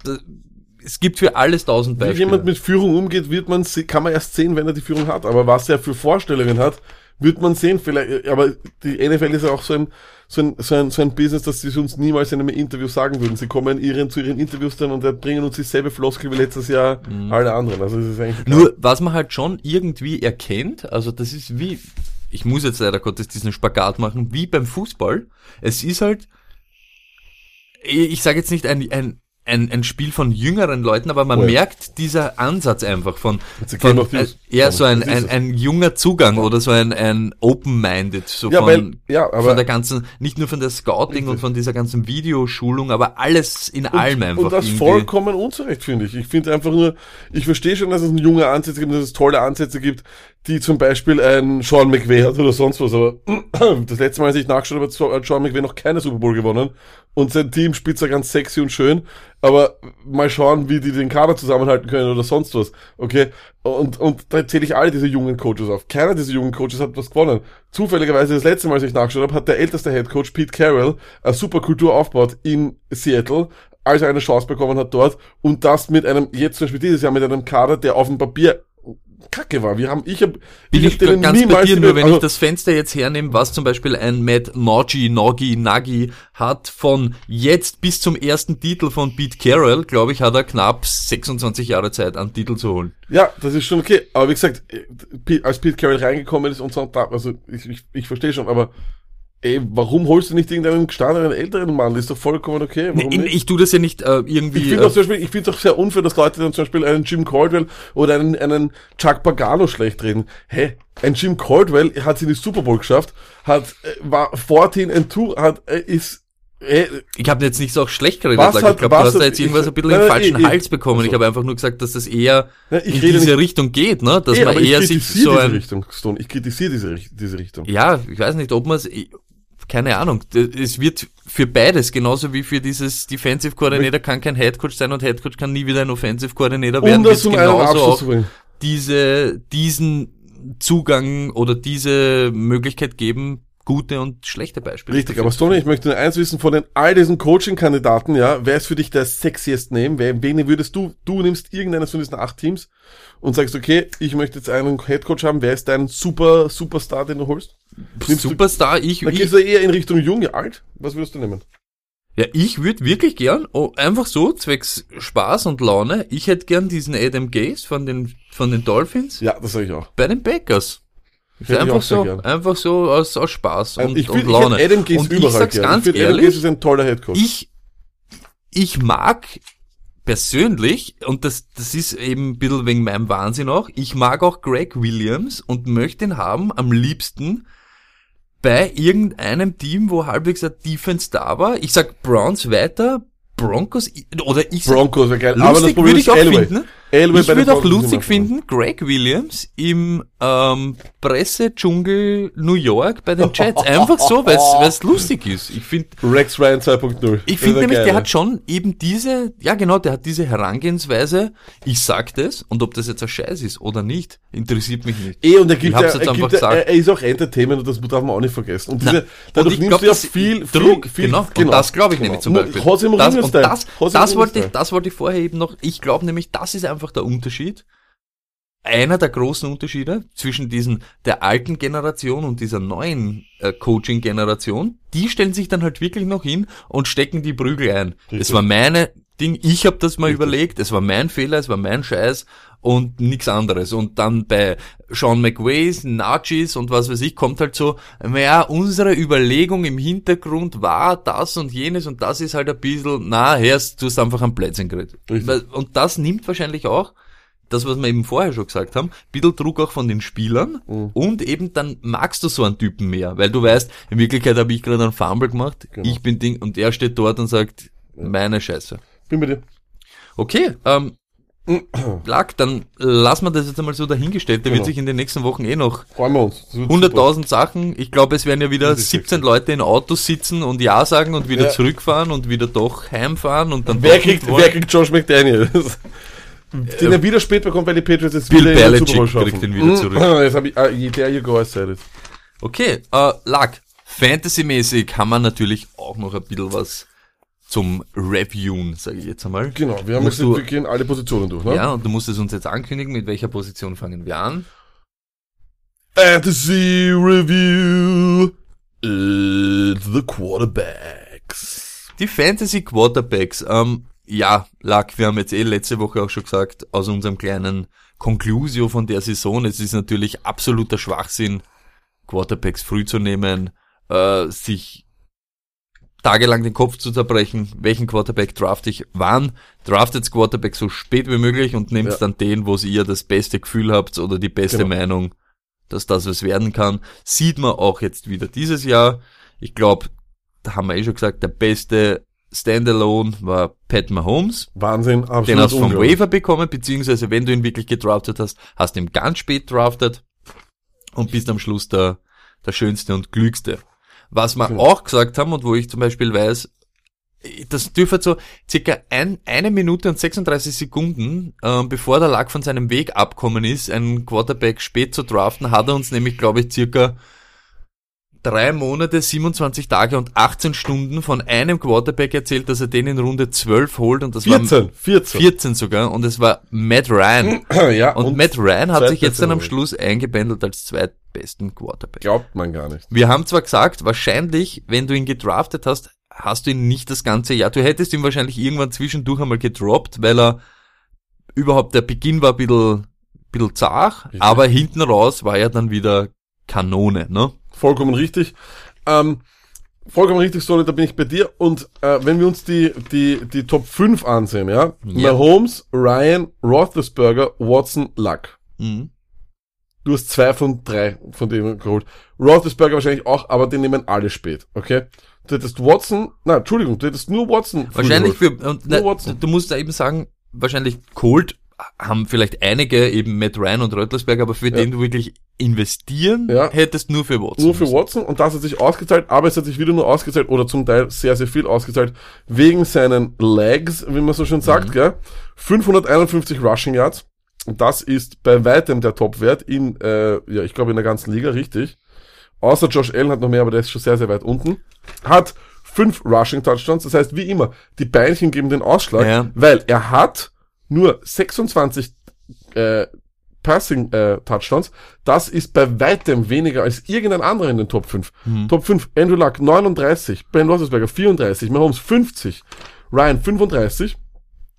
Speaker 2: Es gibt für alles tausend
Speaker 3: Wie
Speaker 2: Beispiele.
Speaker 3: jemand mit Führung umgeht, wird man, kann man erst sehen, wenn er die Führung hat. Aber was er für Vorstellungen hat, wird man sehen. Vielleicht, aber die NFL ist ja auch so ein, so ein, so ein, so ein Business, dass sie es uns niemals in einem Interview sagen würden. Sie kommen ihren, zu ihren Interviews dann und bringen uns dieselbe Floskel wie letztes Jahr alle anderen. Also das ist eigentlich
Speaker 2: Mhm. Nur, was man halt schon irgendwie erkennt, also das ist wie, ich muss jetzt leider Gottes diesen Spagat machen, wie beim Fußball. Es ist halt, ich sage jetzt nicht ein, ein, ein, ein Spiel von jüngeren Leuten, aber man
Speaker 3: Oh ja.
Speaker 2: merkt dieser Ansatz einfach von, von äh, ja, so ein, ein, ein junger Zugang oder so ein, ein open-minded, so
Speaker 3: Ja,
Speaker 2: von,
Speaker 3: weil- ja, aber-
Speaker 2: von der ganzen, nicht nur von der Scouting und von dieser ganzen Videoschulung, aber alles in allem einfach.
Speaker 3: Und das
Speaker 2: irgendwie.
Speaker 3: vollkommen unzurecht, finde ich. Ich finde einfach nur, ich verstehe schon, dass es junge Ansätze gibt, dass es tolle Ansätze gibt, die zum Beispiel ein Sean McVay hat oder sonst was, aber <clears throat> das letzte Mal, als ich nachgeschaut habe, hat Sean McVay noch keine Super Bowl gewonnen und sein Team spielt zwar ganz sexy und schön, aber mal schauen, wie die den Kader zusammenhalten können oder sonst was, okay? Und, und da zähle ich alle diese jungen Coaches auf. Keiner dieser jungen Coaches hat was gewonnen. Zufälligerweise das letzte Mal, als ich nachgeschaut habe, hat der älteste Head Coach Pete Carroll eine super Kultur aufgebaut in Seattle, als er eine Chance bekommen hat dort und das mit einem, jetzt zum Beispiel dieses Jahr mit einem Kader, der auf dem Papier kacke war. Wir haben, ich habe,
Speaker 2: Bin ich
Speaker 3: denen
Speaker 2: ganz bei
Speaker 3: niemals
Speaker 2: dir,
Speaker 3: die-
Speaker 2: nur wenn
Speaker 3: also,
Speaker 2: ich das Fenster jetzt hernehme, was zum Beispiel ein Matt Nagy, Nogi, Nagy hat von jetzt bis zum ersten Titel von Pete Carroll, glaube ich, hat er knapp 26 Jahre Zeit, einen Titel zu holen.
Speaker 3: Ja, das ist schon okay. Aber wie gesagt, äh, als Pete Carroll reingekommen ist und so, also ich, ich, ich verstehe schon, aber ey, warum holst du nicht irgendeinen gestandenen älteren Mann? Das ist doch vollkommen okay. Warum
Speaker 2: Ich, ich tue das ja nicht äh, irgendwie.
Speaker 3: Ich finde
Speaker 2: äh,
Speaker 3: es auch sehr unfair, dass Leute dann zum Beispiel einen Jim Caldwell oder einen, einen Chuck Pagano schlecht reden. Hä? Ein Jim Caldwell hat sie in die Super Bowl geschafft, hat, äh, war 14 and 2, hat, äh, ist, äh,
Speaker 2: ich habe jetzt nicht so auch schlecht geredet,
Speaker 3: Was hat-
Speaker 2: ich glaube, du hast da jetzt irgendwas
Speaker 3: ich-
Speaker 2: ein bisschen
Speaker 3: nein, nein,
Speaker 2: falschen
Speaker 3: ich-
Speaker 2: Hals bekommen.
Speaker 3: also-
Speaker 2: Ich habe einfach nur gesagt, dass das eher
Speaker 3: Nein,
Speaker 2: in diese
Speaker 3: nicht-
Speaker 2: Richtung geht, ne? Dass
Speaker 3: eh,
Speaker 2: man eher sich so
Speaker 3: diese
Speaker 2: ein
Speaker 3: Richtung, Stone. Ich kritisiere diese, diese Richtung.
Speaker 2: Ja, ich weiß nicht, ob man es, keine Ahnung. Es wird für beides, genauso wie für dieses Defensive Coordinator kann kein Head Coach sein und Head Coach kann nie wieder ein Offensive Coordinator werden.
Speaker 3: Um das zum
Speaker 2: genauso auch diese, diesen Zugang oder diese Möglichkeit geben, gute und schlechte Beispiele.
Speaker 3: Richtig, aber Stone, ich möchte nur eins wissen von den all diesen Coaching-Kandidaten, ja, wer ist für dich der sexiest Name? Wer, wen würdest du, du nimmst irgendeines von diesen acht Teams und sagst, okay, ich möchte jetzt einen Headcoach haben, wer ist dein super, Superstar, den du holst?
Speaker 2: Superstar, ich,
Speaker 3: dann
Speaker 2: ich,
Speaker 3: gehst du eher in Richtung jung, alt? Was würdest du nehmen?
Speaker 2: ja, ich würde wirklich gern, oh, einfach so, zwecks Spaß und Laune, ich hätte gern diesen Adam Gaze von den, von den Dolphins
Speaker 3: Ja, das sage ich auch.
Speaker 2: bei den Packers.
Speaker 3: Ich
Speaker 2: einfach so, einfach so aus, aus Spaß und,
Speaker 3: ich
Speaker 2: und
Speaker 3: finde,
Speaker 2: Laune.
Speaker 3: ich Adam Gaze
Speaker 2: und ich
Speaker 3: überall
Speaker 2: sag's
Speaker 3: gern.
Speaker 2: ganz
Speaker 3: ich finde, Adam
Speaker 2: ehrlich,
Speaker 3: Gaze ist ein toller Headcoach.
Speaker 2: ich, ich mag persönlich, und das, das ist eben ein bisschen wegen meinem Wahnsinn auch, ich mag auch Greg Williams und möchte ihn haben am liebsten bei irgendeinem Team, wo halbwegs ein Defense da war. Ich sag Browns weiter, Broncos, oder ich sag,
Speaker 3: Broncos.
Speaker 2: Lustig
Speaker 3: aber das Problem ist Elway.
Speaker 2: finden.
Speaker 3: Elway
Speaker 2: Ich würde auch lustig finden, Greg Williams im ähm, Pressedschungel New York bei den Jets. <laughs> Einfach so, weil es lustig ist. Ich finde,
Speaker 3: Rex Ryan 2.0.
Speaker 2: ich finde nämlich,
Speaker 3: geil,
Speaker 2: der hat schon eben diese, ja genau, der hat diese Herangehensweise, ich sag das, und ob das jetzt ein Scheiß ist oder nicht, interessiert mich nicht.
Speaker 3: Eh, und er gibt
Speaker 2: Ich hab's jetzt
Speaker 3: er,
Speaker 2: einfach
Speaker 3: gibt
Speaker 2: gesagt.
Speaker 3: er er ist auch Entertainment und das darf man auch nicht vergessen. Und diese, dadurch
Speaker 2: und ich
Speaker 3: nimmst
Speaker 2: glaub,
Speaker 3: du ja
Speaker 2: das-
Speaker 3: viel, viel,
Speaker 2: Druck,
Speaker 3: viel,
Speaker 2: genau, und das glaube ich nämlich zum Beispiel. Das, und das, das, wollte ich, das wollte ich vorher eben noch, ich glaube nämlich, das ist einfach der Unterschied. Einer der großen Unterschiede zwischen diesen, der alten Generation und dieser neuen äh, Coaching-Generation, die stellen sich dann halt wirklich noch hin und stecken die Prügel ein. Es war meine Ding, ich habe das mal überlegt, es war mein Fehler, es war mein Scheiß und nichts anderes. Und dann bei Sean McWays, Nachis und was weiß ich, kommt halt so, naja, unsere Überlegung im Hintergrund war das und jenes und das ist halt ein bisschen, na, Herst, du hast einfach ein Plätzchen geredet.
Speaker 3: Richtig.
Speaker 2: Und das nimmt wahrscheinlich auch, das, was wir eben vorher schon gesagt haben, bisschen Druck auch von den Spielern
Speaker 3: Mhm.
Speaker 2: und eben dann magst du so einen Typen mehr, weil du weißt, in Wirklichkeit habe ich gerade einen Fumble gemacht,
Speaker 3: Genau.
Speaker 2: ich bin Ding und er steht dort und sagt, meine Scheiße.
Speaker 3: Bin bei dir.
Speaker 2: Okay, ähm, <clears throat> Lack, dann lassen wir das jetzt einmal so dahingestellt. Da
Speaker 3: Genau.
Speaker 2: wird sich in den nächsten Wochen eh noch
Speaker 3: Freuen wir uns. Das wird
Speaker 2: 100.000 Sachen. Ich glaube, es werden ja wieder
Speaker 3: Das ist
Speaker 2: 17 Leute in Autos sitzen und Ja sagen und wieder
Speaker 3: Ja.
Speaker 2: zurückfahren und wieder doch heimfahren und dann
Speaker 3: Wer kriegt,
Speaker 2: wollen.
Speaker 3: wer kriegt Josh McDaniel? Den er wieder spät bekommt, weil die Patriots jetzt
Speaker 2: Bill
Speaker 3: wieder in den
Speaker 2: Belichick
Speaker 3: Super Bowl schaffen.
Speaker 2: kriegt ihn wieder zurück.
Speaker 3: Mm, Jetzt hab ich, ah, there you go, I said it.
Speaker 2: Okay, äh, Lack, Fantasy-mäßig haben wir natürlich auch noch ein bisschen was zum Reviewen, sage ich jetzt einmal.
Speaker 3: Genau, wir haben
Speaker 2: Musst
Speaker 3: jetzt,
Speaker 2: du-
Speaker 3: wir gehen alle Positionen durch, ne?
Speaker 2: Ja, und du musst es uns jetzt ankündigen, mit welcher Position fangen wir an.
Speaker 3: Fantasy Review. It's the Quarterbacks.
Speaker 2: Die Fantasy Quarterbacks, ähm, ja, Lack, wir haben jetzt eh letzte Woche auch schon gesagt, aus unserem kleinen Conclusio von der Saison, es ist natürlich absoluter Schwachsinn, Quarterbacks früh zu nehmen, äh, sich tagelang den Kopf zu zerbrechen, welchen Quarterback draft ich, wann, draftet Quarterback so spät wie möglich und nehmt
Speaker 3: Ja.
Speaker 2: dann den, wo ihr das beste Gefühl habt oder die beste
Speaker 3: Genau.
Speaker 2: Meinung, dass das was werden kann. Sieht man auch jetzt wieder dieses Jahr. Ich glaube, da haben wir eh schon gesagt, der beste Standalone war Pat Mahomes.
Speaker 3: Wahnsinn, absolut.
Speaker 2: Den hast du vom. Waiver bekommen, beziehungsweise wenn du ihn wirklich gedraftet hast, hast du ihn ganz spät draftet und bist am Schluss der, der schönste und klügste. Was wir
Speaker 3: Genau.
Speaker 2: auch gesagt haben und wo ich zum Beispiel weiß, das dürfte so circa ein, eine Minute und 36 Sekunden, ähm, bevor der Lack von seinem Weg abkommen ist, einen Quarterback spät zu draften, hat er uns nämlich, glaube ich, circa drei Monate, 27 Tage und 18 Stunden von einem Quarterback erzählt, dass er den in Runde 12 holt und das war
Speaker 3: 14, 14.
Speaker 2: 14 sogar und es war Matt Ryan. <clears throat>
Speaker 3: ja,
Speaker 2: Und, Matt Ryan hat sich jetzt dann am Schluss eingebändelt als zweitbesten Quarterback.
Speaker 3: Glaubt man gar nicht.
Speaker 2: Wir haben zwar gesagt, wahrscheinlich, wenn du ihn gedraftet hast, hast du ihn nicht das ganze Jahr. Du hättest ihn wahrscheinlich irgendwann zwischendurch einmal gedroppt, weil er überhaupt der Beginn war ein bisschen, bisschen zart,
Speaker 3: Richtig.
Speaker 2: aber hinten raus war er dann wieder Kanone, ne?
Speaker 3: Vollkommen richtig. Ähm, vollkommen richtig, Sonny, da bin ich bei dir. Und äh, wenn wir uns die, die, die Top 5 ansehen, ja?
Speaker 2: Ja.
Speaker 3: Mahomes, Ryan, Roethlisberger, Watson, Luck.
Speaker 2: Mhm.
Speaker 3: Du hast zwei von drei von denen geholt. Roethlisberger wahrscheinlich auch, aber den nehmen alle spät, okay? Du hättest Watson, na, Entschuldigung, du hättest nur Watson.
Speaker 2: Wahrscheinlich für, und,
Speaker 3: Nur
Speaker 2: ne,
Speaker 3: Watson.
Speaker 2: du musst da eben sagen, wahrscheinlich Colt haben vielleicht einige eben Matt Ryan und Röttlersberg, aber für den du wirklich investieren
Speaker 3: Ja.
Speaker 2: hättest, nur für Watson.
Speaker 3: Nur für
Speaker 2: müssen.
Speaker 3: Watson und das hat sich ausgezahlt, aber es hat sich wieder nur ausgezahlt oder zum Teil sehr, sehr viel ausgezahlt wegen seinen Legs, wie man so schön sagt, gell? 551 Rushing Yards. Und das ist bei weitem der Topwert in, äh, ja, ich glaube in der ganzen Liga, richtig. Außer Josh Allen hat noch mehr, aber der ist schon sehr, sehr weit unten. Hat fünf Rushing Touchdowns, das heißt, wie immer, die Beinchen geben den Ausschlag,
Speaker 2: Ja.
Speaker 3: weil er hat nur 26 äh, Passing äh, Touchdowns. Das ist bei weitem weniger als irgendein anderer in den Top 5. Top 5, Andrew Luck 39, Ben Roethlisberger 34, Mahomes 50, Ryan 35.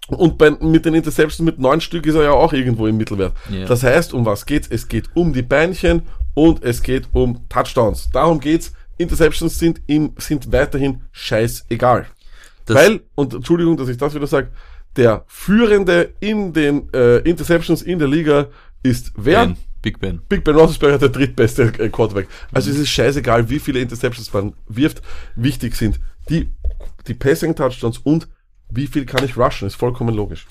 Speaker 3: Und bei, mit den Interceptions mit neun Stück ist er ja auch irgendwo im Mittelwert.
Speaker 2: Ja.
Speaker 3: Das heißt, um was geht's? Es geht um die Beinchen und es geht um Touchdowns. Darum geht's. Interceptions sind ihm, sind weiterhin scheißegal.
Speaker 2: Das-
Speaker 3: Weil, und Entschuldigung, dass ich das wieder sage, der Führende in den äh, Interceptions in der Liga ist wer?
Speaker 2: Ben, Big Ben.
Speaker 3: Big Ben Roethlisberger, der drittbeste äh, Quarterback. Also es ist scheißegal, wie viele Interceptions man wirft. Wichtig sind die, die Passing Touchdowns und wie viel kann ich rushen, ist vollkommen logisch.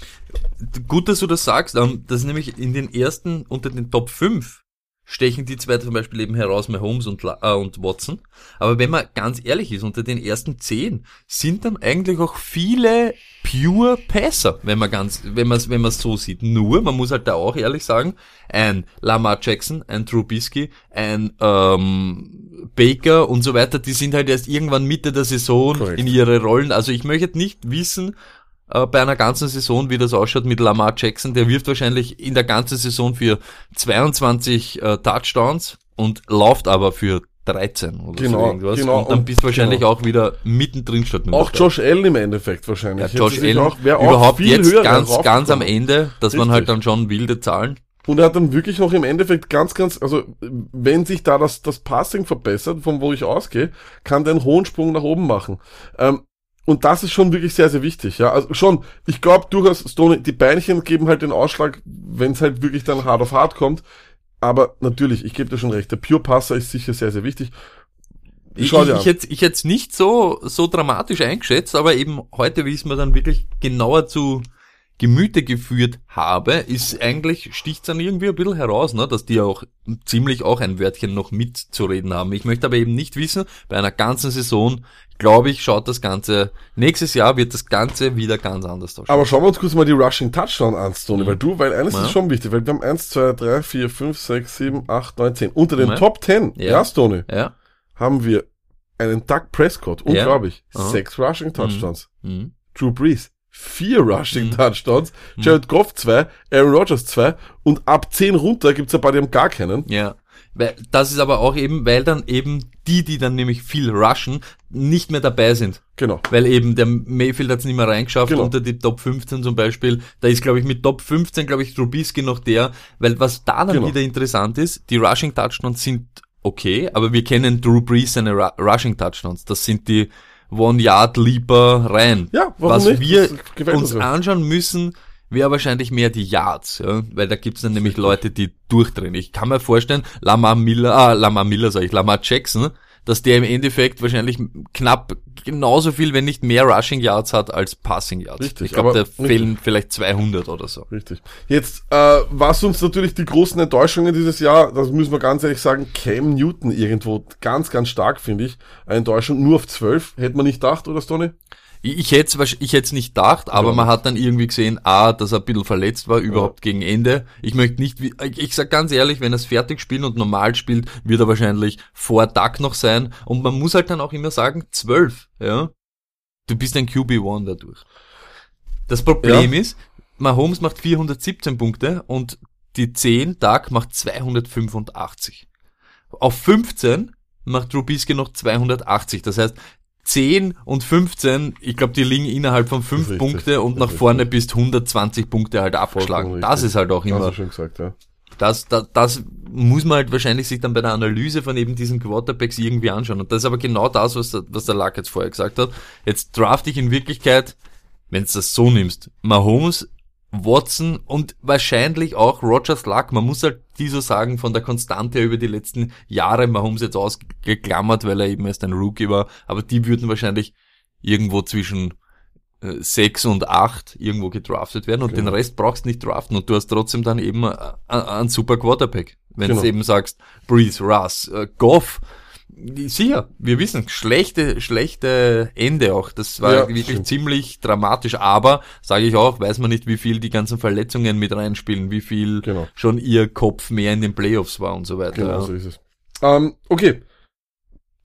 Speaker 2: Gut, dass du das sagst, ähm, das ist nämlich in den ersten, unter den Top 5 stechen die zwei zum Beispiel eben heraus, Mahomes und, äh, und Watson. Aber wenn man ganz ehrlich ist, unter den ersten zehn sind dann eigentlich auch viele pure Passer, wenn man ganz, wenn man es wenn man es so sieht. Nur, man muss halt da auch ehrlich sagen, ein Lamar Jackson, ein Trubisky, ein ähm, Baker und so weiter, die sind halt erst irgendwann Mitte der Saison
Speaker 3: Korrekt.
Speaker 2: in ihre Rollen. Also ich möchte nicht wissen, äh, bei einer ganzen Saison, wie das ausschaut mit Lamar Jackson. Der wirft wahrscheinlich in der ganzen Saison für 22 äh, Touchdowns und läuft aber für 13 oder so
Speaker 3: Genau,
Speaker 2: irgendwas.
Speaker 3: genau,
Speaker 2: und dann bist du wahrscheinlich
Speaker 3: genau.
Speaker 2: auch wieder mittendrin statt mit
Speaker 3: Auch
Speaker 2: dabei.
Speaker 3: Josh Allen im Endeffekt wahrscheinlich.
Speaker 2: ja, Josh Allen
Speaker 3: auch,
Speaker 2: überhaupt jetzt ganz, ganz am. Ende, das waren
Speaker 3: Richtig.
Speaker 2: halt dann schon wilde Zahlen.
Speaker 3: Und er hat dann wirklich noch im Endeffekt ganz, ganz, also wenn sich da das, das Passing verbessert, von wo ich ausgehe, kann der einen hohen Sprung nach oben machen. Ähm, und das ist schon wirklich sehr, sehr wichtig. Ja, also schon, ich glaube durchaus, Stoney, die Beinchen geben halt den Ausschlag, wenn es halt wirklich dann hart auf hart kommt. Aber natürlich, ich gebe dir schon recht, der Pure Passer ist sicher sehr, sehr wichtig.
Speaker 2: Ich, ich, ich hätte ich nicht so, so dramatisch eingeschätzt, aber eben heute, wie es mir dann wirklich genauer zu Gemüte geführt habe, ist eigentlich, sticht's dann irgendwie ein bisschen heraus, ne, dass die auch ziemlich auch ein Wörtchen noch mitzureden haben. Ich möchte aber eben nicht wissen, bei einer ganzen Saison, glaube ich, schaut das Ganze, nächstes Jahr wird das Ganze wieder ganz anders ausschauen.
Speaker 3: Aber schauen wir uns kurz mal die Rushing Touchdown an, Stoney, weil du, weil eines
Speaker 2: Ja.
Speaker 3: ist schon wichtig, weil wir haben 1, 2, 3, 4, 5, 6, 7, 8, 9, 10. Unter den
Speaker 2: Ja.
Speaker 3: Top 10,
Speaker 2: Ja.
Speaker 3: ja, Stoney,
Speaker 2: ja.
Speaker 3: haben wir einen Doug Prescott, unglaublich,
Speaker 2: Aha.
Speaker 3: sechs Rushing Touchdowns.
Speaker 2: Mhm.
Speaker 3: Drew Brees, vier Rushing
Speaker 2: Mhm.
Speaker 3: Touchdowns. Jared Goff zwei, Aaron Rodgers zwei und ab 10 runter gibt's ein paar, die haben gar keinen.
Speaker 2: Ja. Weil, das ist aber auch eben, weil dann eben die, die dann nämlich viel rushen, nicht mehr dabei sind.
Speaker 3: Genau.
Speaker 2: Weil eben der Mayfield hat's nicht mehr reingeschafft
Speaker 3: Genau.
Speaker 2: unter die Top 15 zum Beispiel. Da ist, glaube ich, mit Top 15, glaube ich, Trubisky noch der. Weil was da dann
Speaker 3: Genau.
Speaker 2: wieder interessant ist, die Rushing Touchdowns sind okay, aber wir kennen Drew Brees seine Ru Rushing Touchdowns. Das sind die One-Yard-Leaper rein.
Speaker 3: Ja, warum
Speaker 2: Was
Speaker 3: nicht?
Speaker 2: wir uns anschauen müssen, wäre wahrscheinlich mehr die Yards, ja? weil da gibt's dann nämlich Leute, die durchdrehen. Ich kann mir vorstellen, Lamar Miller, ah, Lamar Miller sag ich, Lamar Jackson, dass der im Endeffekt wahrscheinlich knapp genauso viel, wenn nicht mehr Rushing Yards hat als Passing Yards.
Speaker 3: Richtig,
Speaker 2: ich glaube, da
Speaker 3: richtig.
Speaker 2: fehlen vielleicht 200 oder so.
Speaker 3: Richtig. Jetzt, äh, was uns natürlich die großen Enttäuschungen dieses Jahr, das müssen wir ganz ehrlich sagen, Cam Newton irgendwo ganz, ganz stark, finde ich. Eine Enttäuschung nur auf 12. Hätte man nicht gedacht, oder Stoney?
Speaker 2: Ich, hätte es ich hätt's nicht gedacht, aber
Speaker 3: Ja.
Speaker 2: man hat dann irgendwie gesehen, ah, dass er ein bisschen verletzt war, überhaupt gegen Ende. Ich möchte nicht, ich, ich sag ganz ehrlich, wenn er es fertig spielt und normal spielt, wird er wahrscheinlich vor Tag noch sein. Und man muss halt dann auch immer sagen, zwölf, ja. Du bist ein QB1 dadurch. Das Problem ist, Mahomes macht 417 Punkte und die 10 Tag macht 285. Auf 15 macht Trubisky noch 280. Das heißt, 10 und 15, ich glaube, die liegen innerhalb von 5
Speaker 3: Richtig,
Speaker 2: Punkte und nach vorne bist 120 Punkte halt abgeschlagen. Das ist halt auch immer,
Speaker 3: gesagt, ja.
Speaker 2: das, das, das muss man halt wahrscheinlich sich dann bei der Analyse von eben diesen Quarterbacks irgendwie anschauen. Und das ist aber genau das, was der, was der Lack jetzt vorher gesagt hat. Jetzt draft ich in Wirklichkeit, wenn du das so nimmst, Mahomes, Watson und wahrscheinlich auch Rogers Luck. Man muss halt die so sagen, von der Konstante über die letzten Jahre, Mahomes jetzt ausgeklammert, weil er eben erst ein Rookie war, aber die würden wahrscheinlich irgendwo zwischen äh, sechs und acht irgendwo gedraftet werden und
Speaker 3: Genau.
Speaker 2: den Rest brauchst du nicht draften und du hast trotzdem dann eben äh, einen super Quarterback. Wenn
Speaker 3: Genau.
Speaker 2: du eben sagst, Breeze, Russ, äh, Goff, sicher, wir wissen, schlechte, schlechte Ende auch. Das war
Speaker 3: Ja,
Speaker 2: wirklich
Speaker 3: stimmt.
Speaker 2: ziemlich dramatisch, aber sage ich auch, weiß man nicht, wie viel die ganzen Verletzungen mit reinspielen, wie viel
Speaker 3: Genau.
Speaker 2: schon ihr Kopf mehr in den Playoffs war und so weiter.
Speaker 3: Genau
Speaker 2: ja.
Speaker 3: so ist es. Ähm, okay.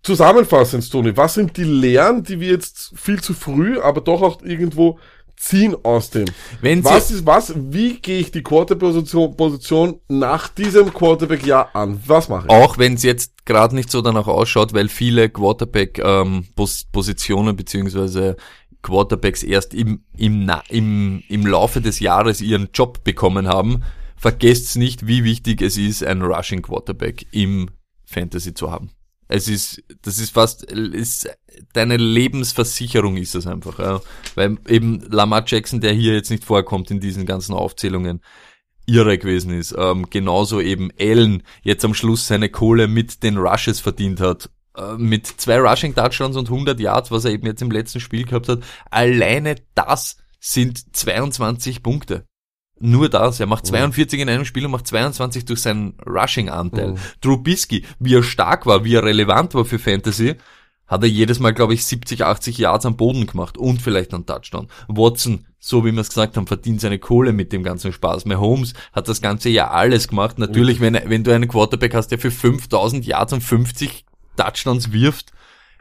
Speaker 3: Zusammenfassend, Tony, was sind die Lehren, die wir jetzt viel zu früh, aber doch auch irgendwo ziehen aus dem?
Speaker 2: Wenn sie,
Speaker 3: Was ist was? Wie gehe ich die Quarterback-Position Position nach diesem Quarterback-Jahr an? Was mache ich?
Speaker 2: Auch wenn es jetzt gerade nicht so danach ausschaut, weil viele Quarterback-Positionen beziehungsweise Quarterbacks erst im, im, im, im Laufe des Jahres ihren Job bekommen haben, vergesst nicht, wie wichtig es ist, einen Rushing Quarterback im Fantasy zu haben. Es ist, das ist fast, ist, deine Lebensversicherung ist es einfach, ja. Weil eben Lamar Jackson, der hier jetzt nicht vorkommt in diesen ganzen Aufzählungen, irre gewesen ist. Ähm, genauso eben Allen jetzt am Schluss seine Kohle mit den Rushes verdient hat. äh, mit zwei Rushing Touchdowns und 100 Yards, was er eben jetzt im letzten Spiel gehabt hat. Alleine das sind 22 Punkte. Nur das. Er macht 42 in einem Spiel und macht 22 durch seinen Rushing-Anteil.
Speaker 3: Mhm.
Speaker 2: Trubisky, wie er stark war, wie er relevant war für Fantasy, hat er jedes Mal, glaube ich, 70, 80 Yards am Boden gemacht und vielleicht einen Touchdown. Watson, so wie wir es gesagt haben, verdient seine Kohle mit dem ganzen Spaß. Mahomes hat das ganze Jahr alles gemacht. Natürlich, wenn, wenn du einen Quarterback hast, der für 5000 Yards und 50 Touchdowns wirft,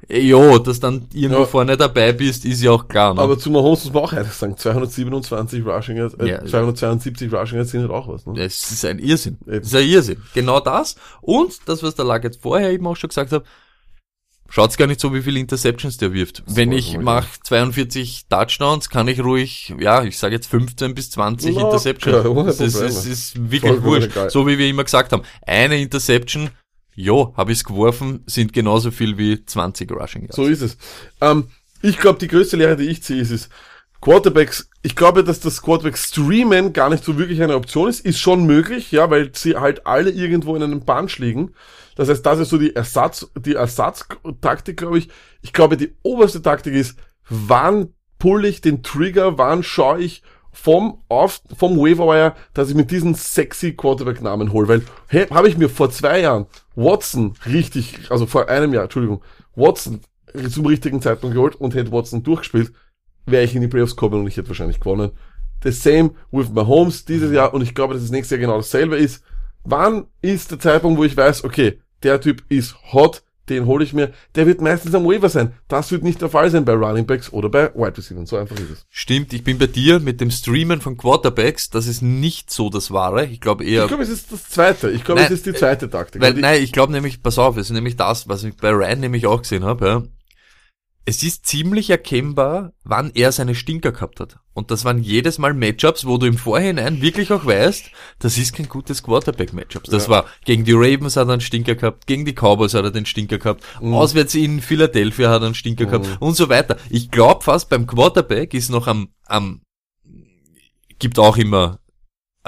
Speaker 2: jo, dass dann irgendwo
Speaker 3: Ja.
Speaker 2: vorne dabei bist, ist ja auch klar. Ne?
Speaker 3: Aber zu Mahomes muss man auch ehrlich sagen, 227 Rushing Yards, äh,
Speaker 2: Ja.
Speaker 3: 272 Rushing Yards sind halt auch was, ne?
Speaker 2: Es ist ein Irrsinn.
Speaker 3: Eben.
Speaker 2: Es ist ein Irrsinn. Genau das. Und das, was der Lack jetzt vorher eben auch schon gesagt hat, schaut's gar nicht so, wie viele Interceptions der wirft. Wenn ich mache 42 Touchdowns, kann ich ruhig, ja, ich sage jetzt 15 bis 20
Speaker 3: Locker,
Speaker 2: Interceptions. Das ist, es ist wirklich wurscht. So wie wir immer gesagt haben. Eine Interception, jo, habe ich's geworfen, sind genauso viel wie 20 Rushing Yards.
Speaker 3: So ist es. Ähm, ich glaube, die größte Lehre, die ich ziehe, ist es, Quarterbacks, ich glaube, dass das Quarterback Streamen gar nicht so wirklich eine Option ist, ist schon möglich, ja, weil sie halt alle irgendwo in einem Bunch liegen. Das heißt, das ist so die Ersatz, die Ersatztaktik, glaube ich. Ich glaube, die oberste Taktik ist, wann pull ich den Trigger, wann schaue ich vom auf, vom Waiverwire, dass ich mit diesen sexy Quarterback-Namen hole, weil hey, habe ich mir vor zwei Jahren Watson richtig, also vor einem Jahr, Entschuldigung, Watson zum richtigen Zeitpunkt geholt und hätte Watson durchgespielt, wäre ich in die Playoffs gekommen und ich hätte wahrscheinlich gewonnen. The same with Mahomes dieses Jahr und ich glaube, dass es nächstes Jahr genau dasselbe ist. Wann ist der Zeitpunkt, wo ich weiß, okay, der Typ ist hot, den hole ich mir, der wird meistens am Waiver sein. Das wird nicht der Fall sein bei Running Backs oder bei Wide Receivers. So einfach ist es.
Speaker 2: Stimmt, ich bin bei dir mit dem Streamen von Quarterbacks, das ist nicht so das Wahre. Ich glaube eher,
Speaker 3: Ich glaube, es ist das zweite. Ich glaube, es ist die zweite Taktik.
Speaker 2: Weil,
Speaker 3: die,
Speaker 2: nein, ich glaube nämlich, pass auf, es ist nämlich das, was ich bei Ryan nämlich auch gesehen habe, ja. Es ist ziemlich erkennbar, wann er seine Stinker gehabt hat. Und das waren jedes Mal Matchups, wo du im Vorhinein wirklich auch weißt, das ist kein gutes Quarterback-Matchup. Das
Speaker 3: Ja.
Speaker 2: war gegen die Ravens hat er einen Stinker gehabt, gegen die Cowboys hat er den Stinker gehabt,
Speaker 3: Mhm.
Speaker 2: auswärts in Philadelphia hat er einen Stinker gehabt und so weiter. Ich glaube fast beim Quarterback ist noch am, am gibt auch immer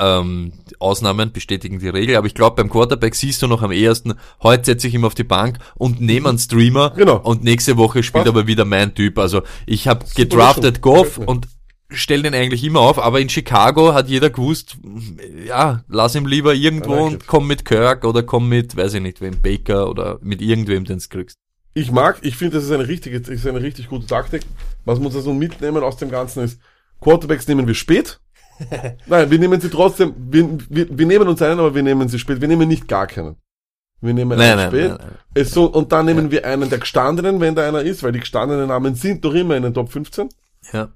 Speaker 2: ähm, Ausnahmen bestätigen die Regel, aber ich glaube, beim Quarterback siehst du noch am ehesten, heute setze ich ihn auf die Bank und nehme einen Streamer
Speaker 3: Genau.
Speaker 2: und nächste Woche spielt
Speaker 3: Passt.
Speaker 2: aber wieder mein Typ. Also ich habe gedraftet. Goff und stell den eigentlich immer auf, aber in Chicago hat jeder gewusst, ja, lass ihn lieber irgendwo
Speaker 3: like
Speaker 2: und komm mit Kirk oder komm mit, weiß ich nicht, wem, Baker oder mit irgendwem, den du kriegst.
Speaker 3: ich mag, ich finde, das ist eine richtige, ist eine richtig gute Taktik. Was wir uns also mitnehmen aus dem Ganzen ist, Quarterbacks nehmen wir spät. <laughs> Nein, wir nehmen sie trotzdem, wir, wir, wir nehmen uns einen, aber wir nehmen sie spät. Wir nehmen nicht gar keinen. Wir nehmen
Speaker 2: Nein,
Speaker 3: einen
Speaker 2: nein,
Speaker 3: spät.
Speaker 2: nein.
Speaker 3: Es so, und dann nehmen wir einen der gestandenen, wenn da einer ist, weil die gestandenen Namen sind doch immer in den Top 15.
Speaker 2: Ja.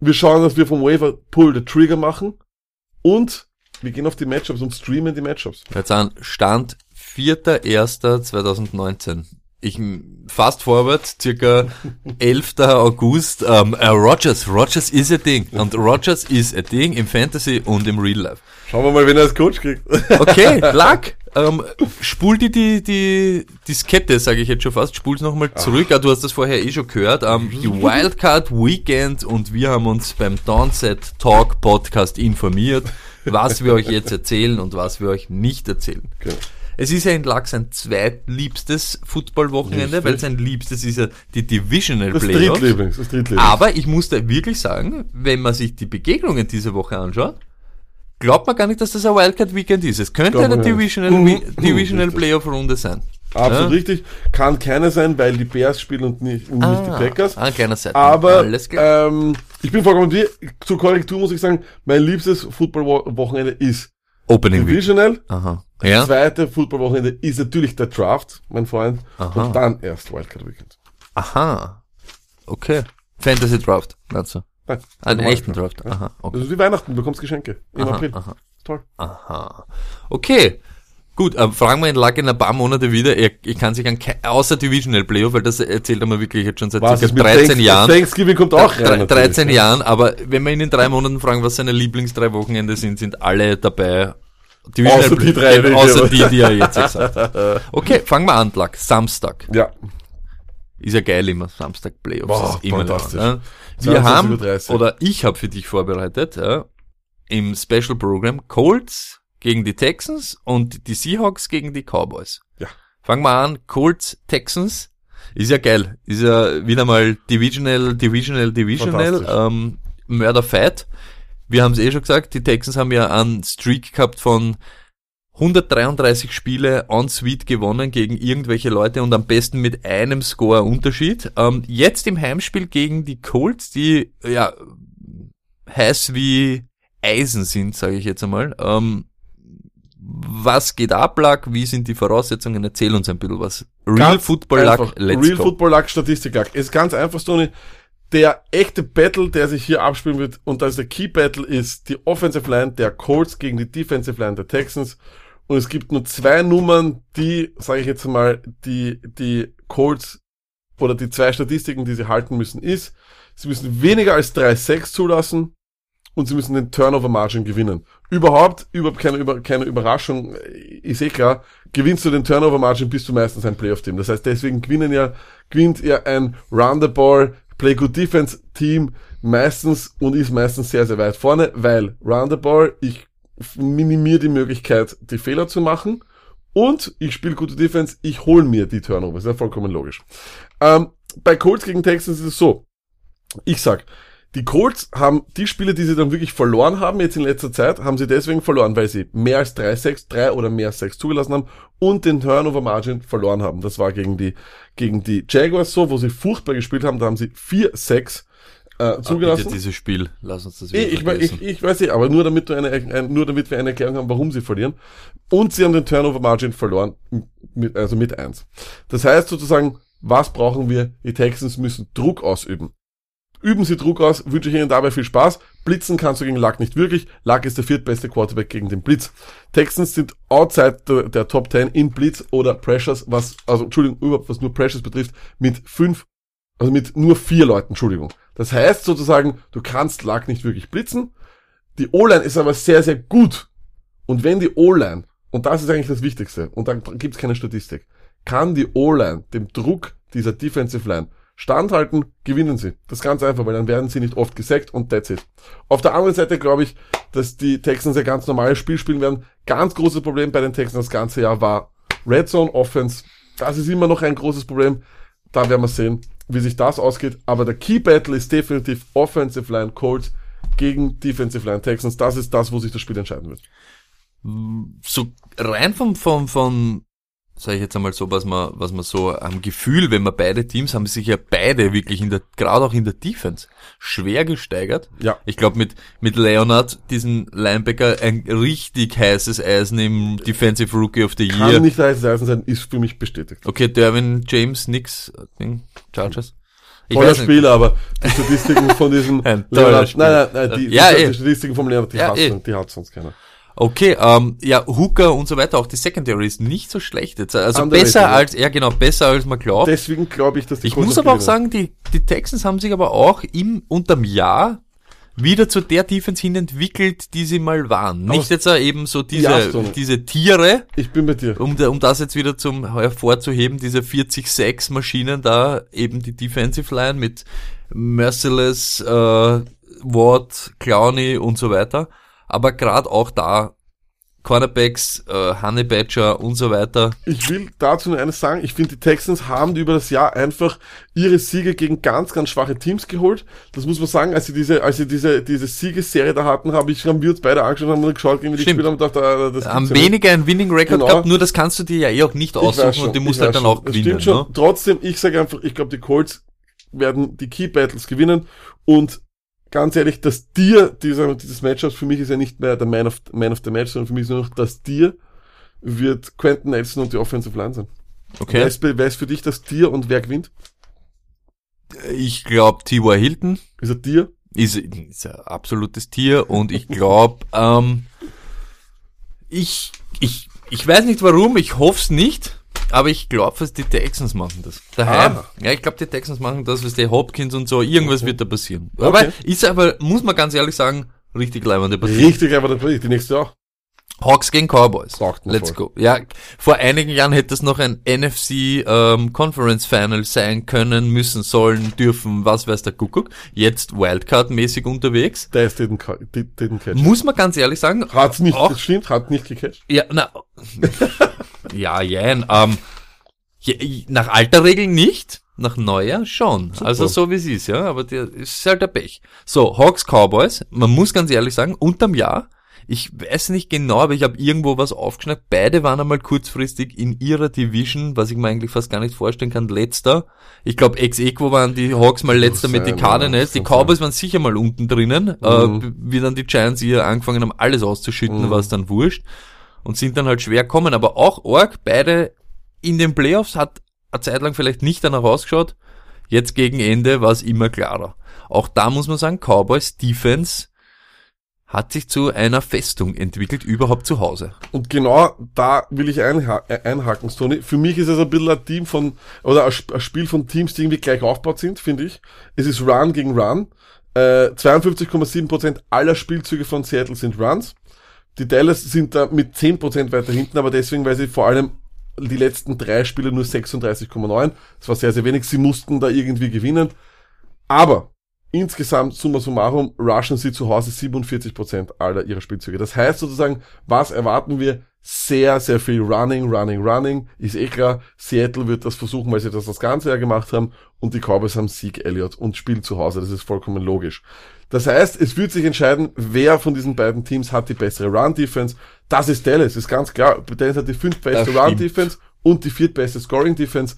Speaker 3: Wir schauen, dass wir vom Waiver Pull the Trigger machen. Und wir gehen auf die Matchups und streamen die Matchups.
Speaker 2: Jetzt an Stand 4.1.2019. Ich fast forward, circa 11. August. Ähm, äh, Rogers, Rogers is a Ding. Und Rogers is a Ding im Fantasy und im Real Life.
Speaker 3: Schauen wir mal, wen er als Coach kriegt.
Speaker 2: Okay, <laughs> Lack. Ähm, spul die, die, die Diskette, sage ich jetzt schon fast, spul's nochmal zurück. Ah, du hast das vorher eh schon gehört. Ähm, die <laughs> Wildcard Weekend und wir haben uns beim Downset Talk Podcast informiert, was wir euch jetzt erzählen und was wir euch nicht erzählen.
Speaker 3: Genau.
Speaker 2: Es ist ja in Lack sein zweitliebstes Footballwochenende, weil sein liebstes ist ja die Divisional
Speaker 3: Das
Speaker 2: Playoffs.
Speaker 3: Drittlieblings, das Drittlieblings.
Speaker 2: Aber ich muss da wirklich sagen, wenn man sich die Begegnungen diese Woche anschaut, glaubt man gar nicht, dass das ein Wildcard Weekend ist. Es könnte eine
Speaker 3: nicht.
Speaker 2: Divisional,
Speaker 3: Mhm.
Speaker 2: We- Divisional. Playoff Runde sein.
Speaker 3: Absolut
Speaker 2: Ja.
Speaker 3: richtig. Kann keine sein, weil die Bears spielen und nicht, und nicht die Packers.
Speaker 2: Ein kleiner Seite.
Speaker 3: Aber ähm, ich bin vollkommen dir. Zur Korrektur muss ich sagen, mein liebstes Football-Wochenende ist
Speaker 2: Opening Week.
Speaker 3: Divisional.
Speaker 2: Aha. Ja?
Speaker 3: Zweite Football-Wochenende ist natürlich der Draft, mein Freund.
Speaker 2: Aha.
Speaker 3: Und dann erst Wildcard Weekend.
Speaker 2: Aha. Okay. Fantasy Draft, du?
Speaker 3: Nein,
Speaker 2: Einen
Speaker 3: normal
Speaker 2: echten Draft. Aha. Okay.
Speaker 3: Also wie Weihnachten, du bekommst Geschenke. Im
Speaker 2: Aha,
Speaker 3: April.
Speaker 2: aha.
Speaker 3: Toll.
Speaker 2: Aha. Okay. Gut, äh, fragen wir ihn Lack in ein paar Monate wieder. Er, ich kann sich an außer Divisional Playoff, weil das erzählt er mir wirklich jetzt schon seit
Speaker 3: Was
Speaker 2: circa
Speaker 3: ist mit
Speaker 2: 13
Speaker 3: Thanks-
Speaker 2: Jahren.
Speaker 3: Thanksgiving kommt auch rein. natürlich.
Speaker 2: 13 Jahren, aber wenn wir ihn in drei Monaten fragen, was seine Lieblings drei Wochenende sind, sind alle dabei. Divisional
Speaker 3: Außer die drei, ich
Speaker 2: außer die, die er jetzt gesagt hat. <laughs> Okay, fangen wir an, Lack. Samstag.
Speaker 3: Ja.
Speaker 2: Ist ja geil immer, Samstag Playoffs.
Speaker 3: Boah,
Speaker 2: ist immer
Speaker 3: fantastisch.
Speaker 2: lang, ne? Wir haben,
Speaker 3: 22:30.
Speaker 2: oder ich habe für dich vorbereitet, ja, im Special Program Colts gegen die Texans und die Seahawks gegen die Cowboys.
Speaker 3: Ja.
Speaker 2: Fangen wir an, Colts, Texans. Ist ja geil. Ist ja wieder mal Divisional, Divisional, Divisional. Ähm, Murder Fight. Wir haben es eh schon gesagt, die Texans haben ja einen Streak gehabt von 133 Spiele en suite gewonnen gegen irgendwelche Leute und am besten mit einem Score Unterschied. Ähm, jetzt im Heimspiel gegen die Colts, die ja heiß wie Eisen sind, sage ich jetzt einmal. Ähm, was geht ab, Luck? Wie sind die Voraussetzungen? Erzähl uns ein bisschen was. Real
Speaker 3: Ganz
Speaker 2: Football Luck,
Speaker 3: einfach.
Speaker 2: let's
Speaker 3: Real
Speaker 2: go.
Speaker 3: Football Luck, Statistik Luck. Ist ganz einfach, Stoney. Der echte Battle, der sich hier abspielen wird, und das der Key Battle ist die Offensive Line der Colts gegen die Defensive Line der Texans. Und es gibt nur zwei Nummern, die, sage ich jetzt mal, die, die Colts oder die zwei Statistiken, die sie halten müssen, ist, sie müssen weniger als 3-6 zulassen und sie müssen den Turnover Margin gewinnen. Überhaupt, überhaupt keine, über, keine Überraschung, ist eh klar, gewinnst du den Turnover Margin, bist du meistens ein Playoff-Team. Das heißt, deswegen gewinnen ja, gewinnt ja ein Round the Ball, Play Good Defense Team meistens und ist meistens sehr, sehr weit vorne, weil Round the Ball, ich minimiere die Möglichkeit, die Fehler zu machen und ich spiele gute Defense, ich hole mir die Turnover. Ist ja vollkommen logisch. Ähm, bei Colts gegen Texans ist es so. Ich sag, die Colts haben die Spiele, die sie dann wirklich verloren haben, jetzt in letzter Zeit, haben sie deswegen verloren, weil sie mehr als 3-6, 3 oder mehr 6 zugelassen haben und den Turnover Margin verloren haben. Das war gegen die, gegen die Jaguars so, wo sie furchtbar gespielt haben, da haben sie 4-6 äh, zugelassen.
Speaker 2: Bitte dieses Spiel, lass uns das
Speaker 3: Eh,
Speaker 2: wieder
Speaker 3: Ich, ich,
Speaker 2: vergessen.
Speaker 3: ich, ich weiß nicht, aber nur damit, du eine, ein, nur damit wir eine Erklärung haben, warum sie verlieren. Und sie haben den Turnover Margin verloren, mit, also mit eins. Das heißt sozusagen, was brauchen wir? Die Texans müssen Druck ausüben. Üben Sie Druck aus, wünsche ich Ihnen dabei viel Spaß. Blitzen kannst du gegen Luck nicht wirklich. Luck ist der viertbeste Quarterback gegen den Blitz. Texans sind outside der, der Top 10 in Blitz oder Pressures, was, also Entschuldigung, überhaupt was nur Pressures betrifft, mit fünf, also mit nur vier Leuten, Entschuldigung. Das heißt sozusagen, du kannst Luck nicht wirklich blitzen. Die O-Line ist aber sehr, sehr gut. Und wenn die O-Line, und das ist eigentlich das Wichtigste, und dann gibt's keine Statistik, kann die O-Line dem Druck dieser Defensive Line standhalten, gewinnen sie. Das ganz einfach, weil dann werden sie nicht oft gesackt und that's it. Auf der anderen Seite glaube ich, dass die Texans ein ganz normales Spiel spielen werden. Ganz großes Problem bei den Texans das ganze Jahr war Red Zone Offense. Das ist immer noch ein großes Problem. Da werden wir sehen, wie sich das ausgeht. Aber der Key Battle ist definitiv Offensive Line Colts gegen Defensive Line Texans. Das ist das, wo sich das Spiel entscheiden wird.
Speaker 2: so rein vom, vom, vom, sag ich jetzt einmal so, was man, was man so am Gefühl, wenn man beide Teams haben sich ja beide wirklich in der, gerade auch in der Defense, schwer gesteigert.
Speaker 3: Ja.
Speaker 2: Ich glaube mit, mit Leonard, diesen Linebacker, ein richtig heißes Eisen im Defensive Rookie of the
Speaker 3: Kann
Speaker 2: Year.
Speaker 3: nicht heißes Eisen sein, ist für mich bestätigt.
Speaker 2: Okay, Derwin James, nix, Ding, Chargers. Ich
Speaker 3: Toller. Spieler, aber die Statistiken von diesem <laughs> Leonard, nein, nein, nein, die,
Speaker 2: Ja,
Speaker 3: die,
Speaker 2: eh.
Speaker 3: die Statistiken vom Leonard, die,
Speaker 2: Ja,
Speaker 3: hat,
Speaker 2: eh.
Speaker 3: hat sonst keiner.
Speaker 2: Okay, ähm, ja, Hooker und so weiter, auch die Secondary ist nicht so schlecht jetzt. Also
Speaker 3: Underrated,
Speaker 2: besser
Speaker 3: ja.
Speaker 2: als, ja genau, besser als man glaubt.
Speaker 3: Deswegen glaube ich, dass die
Speaker 2: Ich muss aber auch sagen, die, die Texans haben sich aber auch im, unterm Jahr wieder zu der Defense hin entwickelt, die sie mal waren. Nicht jetzt eben so
Speaker 3: Ja,
Speaker 2: diese,
Speaker 3: Stoney.
Speaker 2: diese Tiere,
Speaker 3: ich bin bei dir.
Speaker 2: um, um das jetzt wieder zum hervorzuheben, diese 40-6 Maschinen da, eben die Defensive Line mit Merciless, äh, Ward, Clowney und so weiter. Aber gerade auch da, Cornerbacks, äh, Honey Badger und so weiter.
Speaker 3: Ich will dazu nur eines sagen. Ich finde, die Texans haben über das Jahr einfach ihre Siege gegen ganz, ganz schwache Teams geholt. Das muss man sagen, als sie diese, als sie diese, diese Siegesserie da hatten, habe ich, haben wir uns beide angeschaut, haben wir geschaut, gegen die gespielt haben und dachte, ah, das
Speaker 2: Haben
Speaker 3: gibt's ja
Speaker 2: weniger ein Winning Record
Speaker 3: Genau.
Speaker 2: gehabt, nur das kannst du dir ja eh auch nicht aussuchen
Speaker 3: schon,
Speaker 2: und die musst halt dann
Speaker 3: schon.
Speaker 2: auch
Speaker 3: Das
Speaker 2: gewinnen.
Speaker 3: Stimmt schon.
Speaker 2: Ne?
Speaker 3: Trotzdem, ich sage einfach, ich glaube, die Colts werden die Key Battles gewinnen und ganz ehrlich, das Tier dieser, dieses Matchups für mich ist ja nicht mehr der Man of, Man of the Match, sondern für mich ist nur noch das Tier wird Quentin Nelson und die Offensive Line sein. Wer,
Speaker 2: Okay.
Speaker 3: ist, wer ist für dich das Tier und wer gewinnt?
Speaker 2: Ich glaube, T.Y. Hilton
Speaker 3: Ist er Tier?
Speaker 2: ist, ist ein absolutes Tier und ich glaube, ähm, ich, ich, ich weiß nicht warum, ich hoffe es nicht, aber ich glaube, dass die Texans machen das. Daheim.
Speaker 3: Ah.
Speaker 2: Ja, ich glaube, die Texans machen das, was die Hopkins und so, irgendwas wird da passieren. Aber
Speaker 3: Okay.
Speaker 2: ist aber, muss man ganz ehrlich sagen, richtig leibende Partie.
Speaker 3: Richtig, aber das die nächste auch.
Speaker 2: Hawks gegen Cowboys. Let's
Speaker 3: voll.
Speaker 2: go. Ja, vor einigen Jahren hätte es noch ein NFC ähm, Conference Final sein können, müssen, sollen, dürfen, was weiß der Kuckuck. Jetzt Wildcard-mäßig unterwegs.
Speaker 3: Der ist den, den, den Catch.
Speaker 2: Muss man ganz ehrlich sagen.
Speaker 3: Hat's nicht,
Speaker 2: Auch-
Speaker 3: das stimmt, hat nicht gecatcht.
Speaker 2: Ja, na. <laughs> ja, jein. Ähm, Ja, nach alter Regel nicht, nach neuer schon. Also so wie es ist, ja, aber der ist halt der Pech. So, Hawks Cowboys, man muss ganz ehrlich sagen, unterm Jahr, ich weiß nicht genau, aber ich habe irgendwo was aufgeschnappt. Beide waren einmal kurzfristig in ihrer Division, was ich mir eigentlich fast gar nicht vorstellen kann, letzter. Ich glaube, ex equo waren die Hawks mal letzter mit den Cardinals. Die Cowboys waren sicher mal unten drinnen, äh, wie dann die Giants hier angefangen haben, alles auszuschütten, war es dann wurscht. Und sind dann halt schwer kommen. Aber auch Org, beide in den Playoffs hat eine Zeit lang vielleicht nicht danach ausgeschaut. Jetzt gegen Ende war es immer klarer. Auch da muss man sagen, Cowboys Defense hat sich zu einer Festung entwickelt, überhaupt zu Hause.
Speaker 3: Und genau da will ich äh, einhaken, Tony. Für mich ist es ein bisschen ein Team von, oder ein Sp- ein Spiel von Teams, die irgendwie gleich aufgebaut sind, finde ich. Es ist Run gegen Run. Äh, 52,7% aller Spielzüge von Seattle sind Runs. Die Dallas sind da mit 10% weiter hinten, aber deswegen, weil sie vor allem die letzten drei Spiele nur 36,9. Das war sehr, sehr wenig. Sie mussten da irgendwie gewinnen. Aber insgesamt, summa summarum, rushen sie zu Hause 47% aller ihrer Spielzüge. Das heißt sozusagen, was erwarten wir? Sehr, sehr viel Running, Running, Running. Ist eh klar, Seattle wird das versuchen, weil sie das das ganze Jahr gemacht haben. Und die Cowboys haben Sieg Elliott und spielen zu Hause. Das ist vollkommen logisch. Das heißt, es wird sich entscheiden, wer von diesen beiden Teams hat die bessere Run-Defense. Das ist Dallas, ist ganz klar. Dallas hat die fünftbeste. Run-Defense und die viertbeste Scoring-Defense.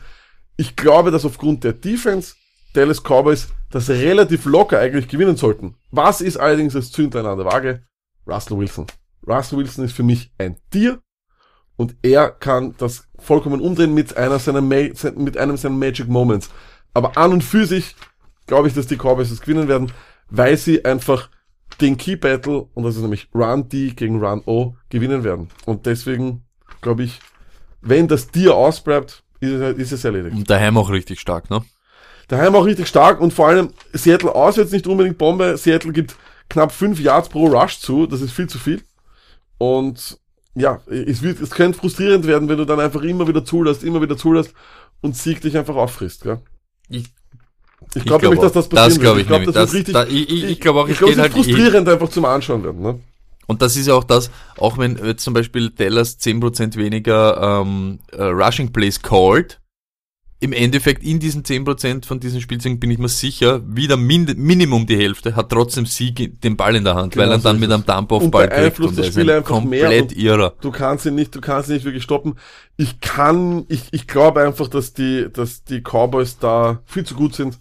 Speaker 3: Ich glaube, dass aufgrund der Defense Dallas Cowboys das relativ locker eigentlich gewinnen sollten. Was ist allerdings das Zündlein an der Waage? Russell Wilson. Russell Wilson ist für mich ein Tier und er kann das vollkommen umdrehen mit einer seiner Ma mit einem seiner Magic Moments. Aber an und für sich glaube ich, dass die Cowboys das gewinnen werden, weil sie einfach den Key Battle, und das ist nämlich Run D gegen Run O, gewinnen werden. Und deswegen glaube ich, wenn das Tier ausbleibt, ist es, ist es erledigt.
Speaker 2: Und daheim auch richtig stark, ne?
Speaker 3: Daheim auch richtig stark und vor allem Seattle auswärts nicht unbedingt Bombe. Seattle gibt knapp 5 Yards pro Rush zu, das ist viel zu viel. Und ja, es wird, es könnte frustrierend werden, wenn du dann einfach immer wieder zulässt, immer wieder zulässt und Sieg dich einfach auffrisst, gell?
Speaker 2: Ich,
Speaker 3: Ich glaube nämlich, dass das passieren
Speaker 2: Das glaube ich
Speaker 3: glaub,
Speaker 2: nämlich.
Speaker 3: das
Speaker 2: Das,
Speaker 3: richtig,
Speaker 2: da, ich ich, ich glaube auch,
Speaker 3: ich glaube,
Speaker 2: geht
Speaker 3: es
Speaker 2: halt
Speaker 3: frustrierend einfach zum Anschauen werden, ne?
Speaker 2: Und das ist ja auch das, auch wenn jetzt zum Beispiel Dallas 10% weniger ähm, äh, Rushing Plays called, im Endeffekt in diesen 10% von diesen Spielzügen bin ich mir sicher, wieder min Minimum die Hälfte hat trotzdem Sieg den Ball in der Hand,
Speaker 3: Genau
Speaker 2: weil er dann mit einem Dump auf Ball
Speaker 3: beeinflusst
Speaker 2: und
Speaker 3: das Spiel
Speaker 2: ein
Speaker 3: einfach mehr
Speaker 2: komplett
Speaker 3: und-
Speaker 2: irrer.
Speaker 3: Du kannst ihn nicht, du kannst ihn nicht wirklich stoppen. Ich kann, ich, ich glaube einfach, dass die, dass die Cowboys da viel zu gut sind.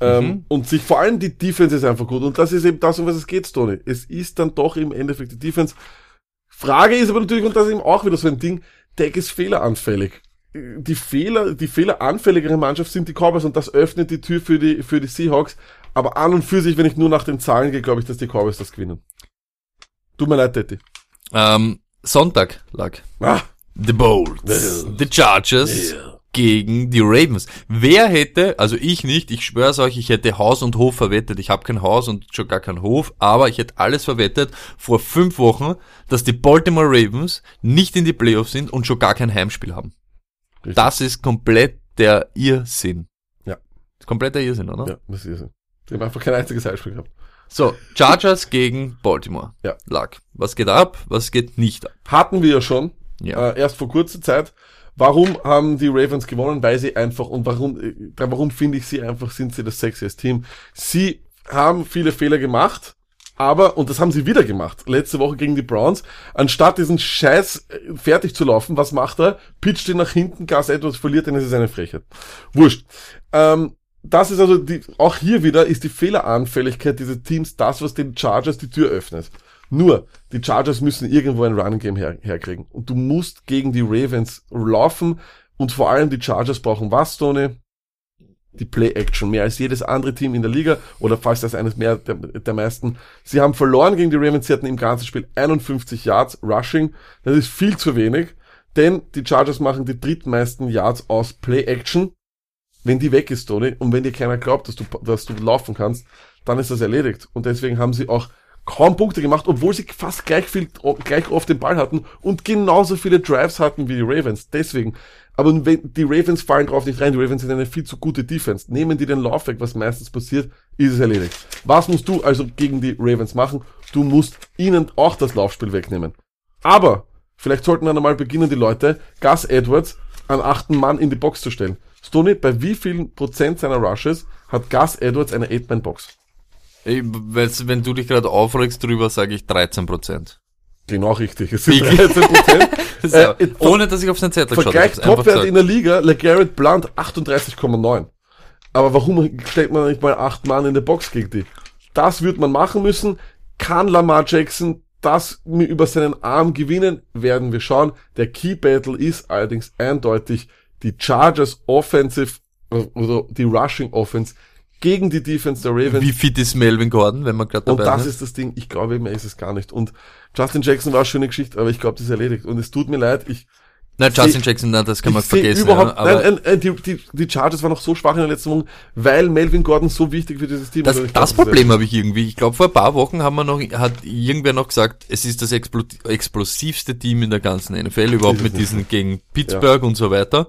Speaker 3: Ähm,
Speaker 2: Mhm.
Speaker 3: und sich vor allem die Defense ist einfach gut. Und das ist eben das, um was es geht, Tony. Es ist dann doch im Endeffekt die Defense. Frage ist aber natürlich, und das ist eben auch wieder so ein Ding, Deck ist fehleranfällig. Die Fehler, die fehleranfälligere Mannschaft sind die Cowboys und das öffnet die Tür für die, für die Seahawks. Aber an und für sich, wenn ich nur nach den Zahlen gehe, glaube ich, dass die Cowboys das gewinnen. Tut mir leid, Teddy.
Speaker 2: Ähm, Sonntag lag
Speaker 3: Ah,
Speaker 2: The Bolts. The Chargers gegen die Ravens. Wer hätte, also ich nicht, ich schwör's euch, ich hätte Haus und Hof verwettet. Ich habe kein Haus und schon gar keinen Hof, aber ich hätte alles verwettet vor fünf Wochen, dass die Baltimore Ravens nicht in die Playoffs sind und schon gar kein Heimspiel haben.
Speaker 3: Richtig.
Speaker 2: Das ist komplett der Irrsinn.
Speaker 3: Ja.
Speaker 2: Kompletter Irrsinn, oder?
Speaker 3: Ja, muss ich sagen. Die haben einfach kein einziges Heimspiel gehabt.
Speaker 2: So, Chargers gegen Baltimore.
Speaker 3: Ja.
Speaker 2: Lag. Was geht ab? Was geht nicht ab?
Speaker 3: Hatten wir ja schon,
Speaker 2: Ja.
Speaker 3: äh, erst vor kurzer Zeit. Warum haben die Ravens gewonnen? Weil sie einfach, und warum, äh, warum finde ich sie einfach, sind sie das sexiest Team? Sie haben viele Fehler gemacht, aber, und das haben sie wieder gemacht, letzte Woche gegen die Browns, anstatt diesen Scheiß äh, fertig zu laufen, was macht er? Pitcht ihn nach hinten, Gas Edwards verliert, denn es ist eine Frechheit. Wurscht. Ähm, das ist also die, auch hier wieder ist die Fehleranfälligkeit dieser Teams das, was den Chargers die Tür öffnet. Nur, die Chargers müssen irgendwo ein Running Game her, herkriegen. Und du musst gegen die Ravens laufen. Und vor allem die Chargers brauchen was, Tony? Die Play-Action. Mehr als jedes andere Team in der Liga. Oder falls das eines mehr der, der meisten. Sie haben verloren gegen die Ravens. Sie hatten im ganzen Spiel 51 Yards Rushing. Das ist viel zu wenig. Denn die Chargers machen die drittmeisten Yards aus Play-Action. Wenn die weg ist, Tony, und wenn dir keiner glaubt, dass du, dass du laufen kannst, dann ist das erledigt. Und deswegen haben sie auch kaum Punkte gemacht, obwohl sie fast gleich viel, gleich oft den Ball hatten und genauso viele Drives hatten wie die Ravens. Deswegen. Aber wenn, die Ravens fallen drauf nicht rein. Die Ravens sind eine viel zu gute Defense. Nehmen die den Lauf weg, was meistens passiert, ist es erledigt. Was musst du also gegen die Ravens machen? Du musst ihnen auch das Laufspiel wegnehmen. Aber, vielleicht sollten dann einmal beginnen die Leute, Gus Edwards einen achten Mann in die Box zu stellen. Stoney, bei wie vielen Prozent seiner Rushes hat Gus Edwards eine 8-Man-Box?
Speaker 2: Ich, weil's- wenn du dich gerade aufregst drüber, sage ich 13 Prozent.
Speaker 3: Genau richtig. Es sind 13 Prozent. <laughs> äh,
Speaker 2: Ohne dass ich auf seinen Zettel geschaut habe.
Speaker 3: Vergleich Topwert in der Liga, LeGarrette Blunt 38,9. Aber warum stellt man nicht mal acht Mann in der Box gegen die? Das wird man machen müssen. Kann Lamar Jackson das mir über seinen Arm gewinnen? Werden wir schauen. Der Key Battle ist allerdings eindeutig die Chargers Offensive oder die Rushing Offense gegen die Defense der Ravens.
Speaker 2: Wie fit ist Melvin Gordon, wenn man gerade
Speaker 3: Und
Speaker 2: dabei
Speaker 3: das
Speaker 2: sind?
Speaker 3: ist das Ding. Ich glaube eben, er ist es gar nicht. Und Justin Jackson war eine schöne Geschichte, aber ich glaube, das ist erledigt. Und es tut mir leid. Ich,
Speaker 2: Nein, Justin
Speaker 3: seh-
Speaker 2: Jackson, nein, das kann man vergessen.
Speaker 3: überhaupt,
Speaker 2: ja,
Speaker 3: nein, nein, nein, die, die, die Chargers waren noch so schwach in der letzten Woche, weil Melvin Gordon so wichtig für dieses Team
Speaker 2: das,
Speaker 3: ist. Und
Speaker 2: das
Speaker 3: glaub,
Speaker 2: Problem habe ich irgendwie. Ich glaube, vor ein paar Wochen haben wir noch, hat irgendwer noch gesagt, es ist das explo explosivste Team in der ganzen NFL, überhaupt
Speaker 3: Ist
Speaker 2: mit diesen gegen Pittsburgh und so weiter.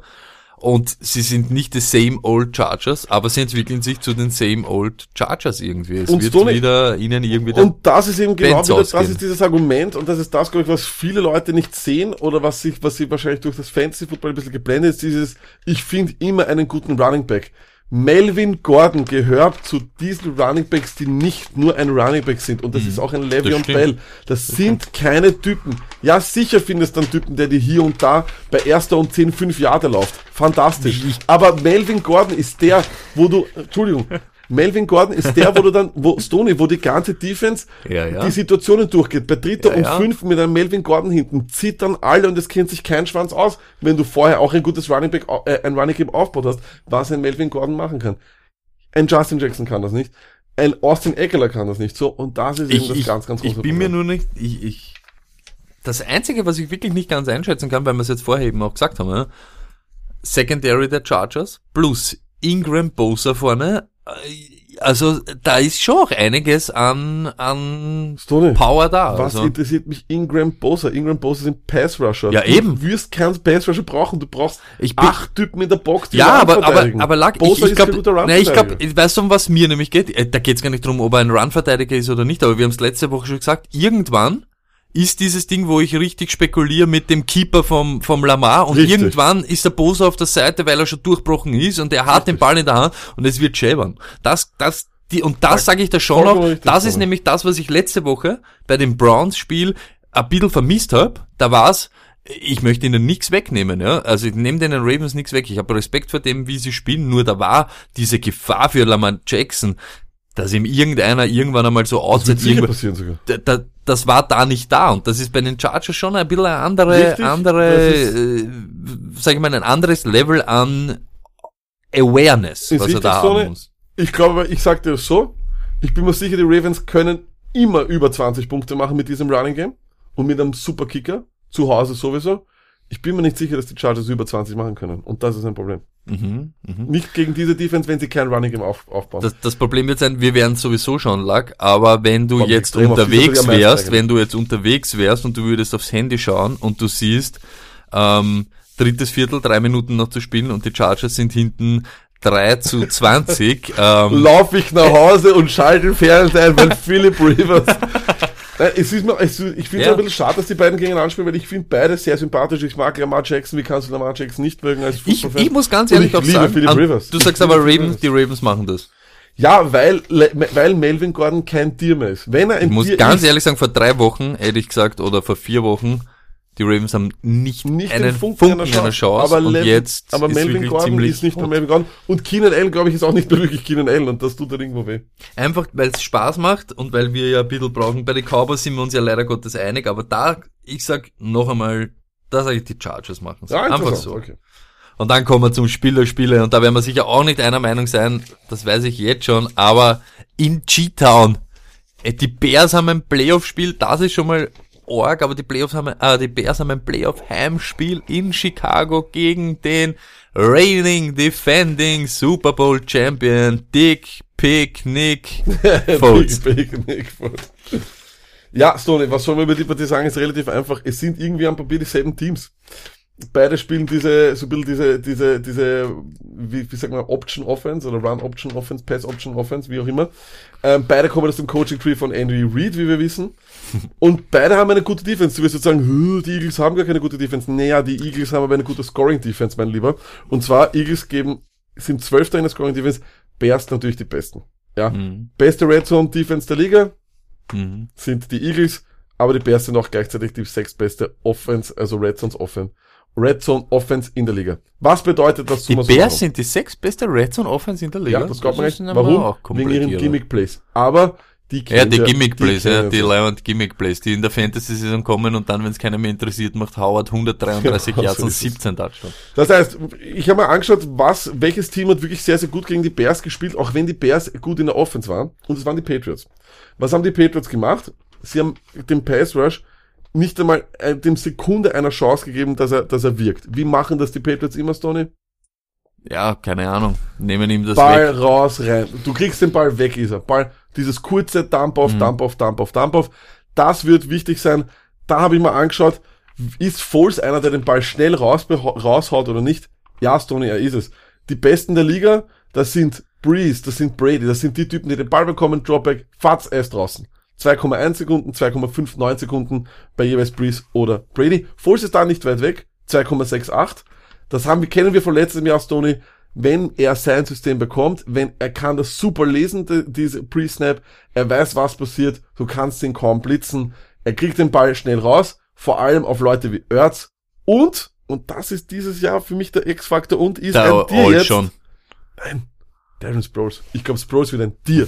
Speaker 2: Und sie sind nicht die same old Chargers, aber sie entwickeln sich zu den same old Chargers irgendwie. Es
Speaker 3: Und
Speaker 2: wird
Speaker 3: Stoney-
Speaker 2: wieder ihnen irgendwie
Speaker 3: Und das ist eben genau wieder, das ist dieses Argument und das ist das, glaube ich, was viele Leute nicht sehen oder was sich, was sie wahrscheinlich durch das Fantasy Football ein bisschen geblendet ist, dieses, ich finde immer einen guten Running Back. Melvin Gordon gehört zu diesen Running Backs, die nicht nur ein Running Back sind. Und das ist auch ein Le'Veon
Speaker 2: stimmt.
Speaker 3: Bell. Das sind keine Typen. Ja, sicher findest du einen Typen, der dir hier und da bei erster und 10, 5 Jahre läuft. Fantastisch. Aber Melvin Gordon ist der, wo du, Entschuldigung, Melvin Gordon ist der, wo du dann, wo Stoney, wo die ganze Defense
Speaker 2: Ja, ja.
Speaker 3: die Situationen durchgeht. Bei dritter
Speaker 2: Ja,
Speaker 3: und
Speaker 2: ja.
Speaker 3: fünf mit einem Melvin Gordon hinten zittern alle und es kennt sich kein Schwanz aus, wenn du vorher auch ein gutes Running Back, äh, ein Running Game aufgebaut hast, was ein Melvin Gordon machen kann. Ein Justin Jackson kann das nicht. Ein Austin Eckler kann das nicht so. Und das ist eben
Speaker 2: ich,
Speaker 3: das
Speaker 2: ich,
Speaker 3: ganz, ganz große
Speaker 2: ich bin mir
Speaker 3: Problem.
Speaker 2: nur nicht, ich, ich, das einzige, was ich wirklich nicht ganz einschätzen kann, weil wir es jetzt vorher eben auch gesagt haben, ja, Secondary der Chargers plus Ingram Bosa vorne, also da ist schon auch einiges an, an
Speaker 3: Stoney,
Speaker 2: Power da.
Speaker 3: was
Speaker 2: also.
Speaker 3: interessiert mich Ingram Bosa? Ingram Bosa sind Pass Rusher.
Speaker 2: Ja, eben.
Speaker 3: Du wirst keinen Pass Rusher brauchen. Du brauchst
Speaker 2: Ich bin-
Speaker 3: acht Typen in der Box, die
Speaker 2: Ja, aber, aber, aber lag, ich,
Speaker 3: Bosa
Speaker 2: ich
Speaker 3: ist kein
Speaker 2: glaube,
Speaker 3: guter
Speaker 2: nein, ich glaube,
Speaker 3: Run-Verteidiger.
Speaker 2: ich weiß, um was mir nämlich geht. Äh, Da geht es gar nicht drum, ob er ein Run-Verteidiger ist oder nicht, aber wir haben es letzte Woche schon gesagt, irgendwann ist dieses Ding, wo ich richtig spekuliere mit dem Keeper vom, vom Lamar und
Speaker 3: Richtig.
Speaker 2: irgendwann ist der Bosa auf der Seite, weil er schon durchbrochen ist und er hat den Ball in der Hand und es wird schäbern. Das, das, die, und das sage ich da schon noch,
Speaker 3: richtig,
Speaker 2: das ist nämlich das, was ich letzte Woche bei dem Browns-Spiel ein bisschen vermisst hab. Da war's, ich möchte ihnen nichts wegnehmen, ja. Also ich nehme den Ravens nichts weg. Ich habe Respekt vor dem, wie sie spielen, nur da war diese Gefahr für Lamar Jackson, dass ihm irgendeiner irgendwann einmal so
Speaker 3: Das
Speaker 2: aussieht,
Speaker 3: wird sicher
Speaker 2: irgendwo-
Speaker 3: passieren sogar.
Speaker 2: da, da, das war da nicht da und das ist bei den Chargers schon ein bisschen eine andere,
Speaker 3: Richtig,
Speaker 2: andere, äh, sag ich mal, ein anderes Level an Awareness, was er da haben muss.
Speaker 3: Ich glaube, ich sag dir das so. Ich bin mir sicher, die Ravens können immer über 20 Punkte machen mit diesem Running Game und mit einem super Kicker. Zu Hause sowieso. Ich bin mir nicht sicher, dass die Chargers über 20 machen können. Und das ist ein Problem.
Speaker 2: Mhm, mhm.
Speaker 3: Nicht gegen diese Defense, wenn sie kein Running Game auf, aufbauen.
Speaker 2: Das, das Problem wird sein, wir werden sowieso schon lag, aber wenn du
Speaker 3: Kommt
Speaker 2: jetzt unterwegs wärst, wenn du jetzt unterwegs wärst und du würdest aufs Handy schauen und du siehst, ähm, drittes Viertel, drei Minuten noch zu spielen und die Chargers sind hinten 3 zu 20, <laughs> ähm,
Speaker 3: Lauf ich nach Hause und schalte den Fernseher ein, weil Philip Rivers. Es ist mir, es, ich finde es
Speaker 2: Ja.
Speaker 3: ein bisschen schade, dass die beiden gegeneinander spielen, weil ich finde beide sehr sympathisch. Ich mag Lamar Jackson. Wie kannst du Lamar Jackson nicht mögen als
Speaker 2: ich,
Speaker 3: Fußballfan?
Speaker 2: ich muss ganz ehrlich
Speaker 3: ich
Speaker 2: auch
Speaker 3: liebe
Speaker 2: sagen,
Speaker 3: Philip
Speaker 2: an-
Speaker 3: Rivers.
Speaker 2: du
Speaker 3: Ich
Speaker 2: sagst aber Ravens, die Ravens machen das.
Speaker 3: Ja, weil, weil Melvin Gordon kein Tier mehr ist. Wenn er ein
Speaker 2: Ich muss
Speaker 3: Tier
Speaker 2: ganz
Speaker 3: ist,
Speaker 2: ehrlich sagen, vor drei Wochen hätte ich gesagt, oder vor vier Wochen, die Ravens haben nicht,
Speaker 3: nicht
Speaker 2: einen
Speaker 3: Funken,
Speaker 2: Funken,
Speaker 3: einer Chance.
Speaker 2: einer Chance.
Speaker 3: aber
Speaker 2: und jetzt
Speaker 3: aber
Speaker 2: ist
Speaker 3: Melvin Gordon
Speaker 2: ziemlich
Speaker 3: ist nicht mehr. Melvin Gordon. Und Keenan Allen, glaube ich, ist auch nicht mehr wirklich Keenan Allen. Und das tut dann irgendwo weh.
Speaker 2: Einfach, weil es Spaß macht und weil wir ja ein bisschen brauchen. Bei den Cowboys sind wir uns ja leider Gottes einig, aber da, ich sag noch einmal, da sage ich, die Chargers machen
Speaker 3: Ja,
Speaker 2: Einfach so.
Speaker 3: Okay.
Speaker 2: Und dann kommen wir zum Spieler Spiele und da werden wir sicher auch nicht einer Meinung sein, das weiß ich jetzt schon, aber in G-Town, äh, die Bears haben ein Playoff-Spiel, das ist schon mal arg, aber die Playoffs haben, äh, die Bears haben ein Playoff-Heimspiel in Chicago gegen den reigning, defending Super Bowl Champion Dick Picknick <laughs> Foles.
Speaker 3: Foles. Ja, Stoney, was soll man über die Partie sagen? Ist relativ einfach. Es sind irgendwie am Papier dieselben Teams. Beide spielen diese, so ein bisschen diese, diese, diese, wie, wie sagt man, Option Offense oder Run Option Offense, Pass Option Offense, wie auch immer. Ähm, beide kommen aus dem Coaching Tree von Andy Reid, wie wir wissen. <laughs> Und beide haben eine gute Defense. Du wirst jetzt sagen, "Hö, die Eagles haben gar keine gute Defense. Naja, die Eagles haben aber eine gute Scoring Defense, mein Lieber. Und zwar, Eagles geben, sind Zwölfter in der Scoring Defense, Bears natürlich die Besten. Ja.
Speaker 2: Mhm.
Speaker 3: Beste Red Zone Defense der Liga
Speaker 2: Mhm.
Speaker 3: sind die Eagles, aber die Bears sind auch gleichzeitig die sechstbeste Offense, also Red Zones Offense. Red Zone Offense in der Liga. Was bedeutet das
Speaker 2: Die Bears sind die sechs beste Red Zone Offense in der Liga.
Speaker 3: Ja, das glaubt man nicht. Warum?
Speaker 2: auch
Speaker 3: Wegen ihren. Gimmick Plays. Aber die
Speaker 2: Ja, die Gimmick Plays, ja,
Speaker 3: kennen
Speaker 2: die. Leihwand Gimmick Plays, die in der Fantasy-Saison kommen und dann, wenn es keiner mehr interessiert, macht Howard 133
Speaker 3: Genau, <laughs>
Speaker 2: Yards
Speaker 3: so
Speaker 2: und
Speaker 3: ist es.
Speaker 2: 17 Touchdowns.
Speaker 3: Das heißt, ich habe mal angeschaut, was, welches Team hat wirklich sehr, sehr gut gegen die Bears gespielt, auch wenn die Bears gut in der Offense waren. Und es waren die Patriots. Was haben die Patriots gemacht? Sie haben dem Pass Rush nicht einmal äh, dem Sekunde einer Chance gegeben, dass er, dass er wirkt. Wie machen das die Patriots immer, Stoney?
Speaker 2: Ja, keine Ahnung. Nehmen ihm das
Speaker 3: Ball
Speaker 2: weg.
Speaker 3: raus, rein. Du kriegst den Ball weg, ist er. Ball, dieses kurze Dump
Speaker 2: Mhm.
Speaker 3: off, Dump off, Dump off, Dump off. Das wird wichtig sein. Da habe ich mal angeschaut, ist Foles einer, der den Ball schnell raus, raushaut oder nicht? Ja, Stoney, er ist es. Die Besten der Liga, das sind Breeze, das sind Brady, das sind die Typen, die den Ball bekommen, Dropback, fatz, er ist draußen. 2,1 Sekunden, 2,59 Sekunden bei jeweils Breeze oder Brady. Foles ist da nicht weit weg, 2,68. Das haben wir, kennen wir von letztem Jahr, Stoney. Wenn er sein System bekommt, wenn er kann das super lesen, die, diese Pre-Snap, er weiß, was passiert, du kannst ihn kaum blitzen, er kriegt den Ball schnell raus, vor allem auf Leute wie Ertz und, und das ist dieses Jahr für mich der X-Faktor und ist
Speaker 2: Da
Speaker 3: ein Tier jetzt.
Speaker 2: schon.
Speaker 3: Nein, Darren Sproles. Ich glaube, Sproles wird ein Tier.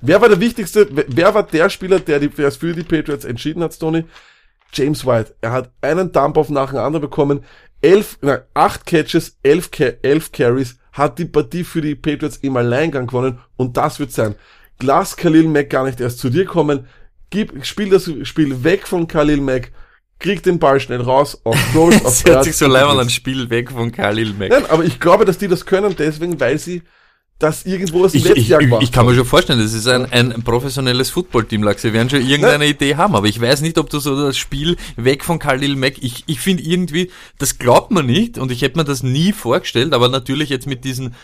Speaker 3: Wer war der wichtigste, wer- war der Spieler, der, die, der es für die Patriots entschieden hat, Stoney? James White. Er hat einen Dump-Off nach dem anderen bekommen. Elf, nein, acht Catches, elf, elf Carries, hat die Partie für die Patriots im Alleingang gewonnen und das wird sein. Lass Khalil Mack gar nicht erst zu dir kommen. Gib, spiel das Spiel weg von Khalil Mack. Krieg den Ball schnell raus auf <laughs> Sproles, auf
Speaker 2: Das hört sich so leibend an Spiel weg von Khalil Mack.
Speaker 3: Nein, aber ich glaube, dass die das können deswegen, weil sie das irgendwo dem
Speaker 2: Ich,
Speaker 3: letzten
Speaker 2: ich,
Speaker 3: Jahr gemacht
Speaker 2: ich kann mir schon vorstellen, das ist ein, ein professionelles Footballteam, Lachs. Sie werden schon irgendeine Idee haben, aber ich weiß nicht, ob du so das Spiel weg von Khalil Mack, ich, ich finde irgendwie, das glaubt man nicht und ich hätte mir das nie vorgestellt, aber natürlich jetzt mit diesen,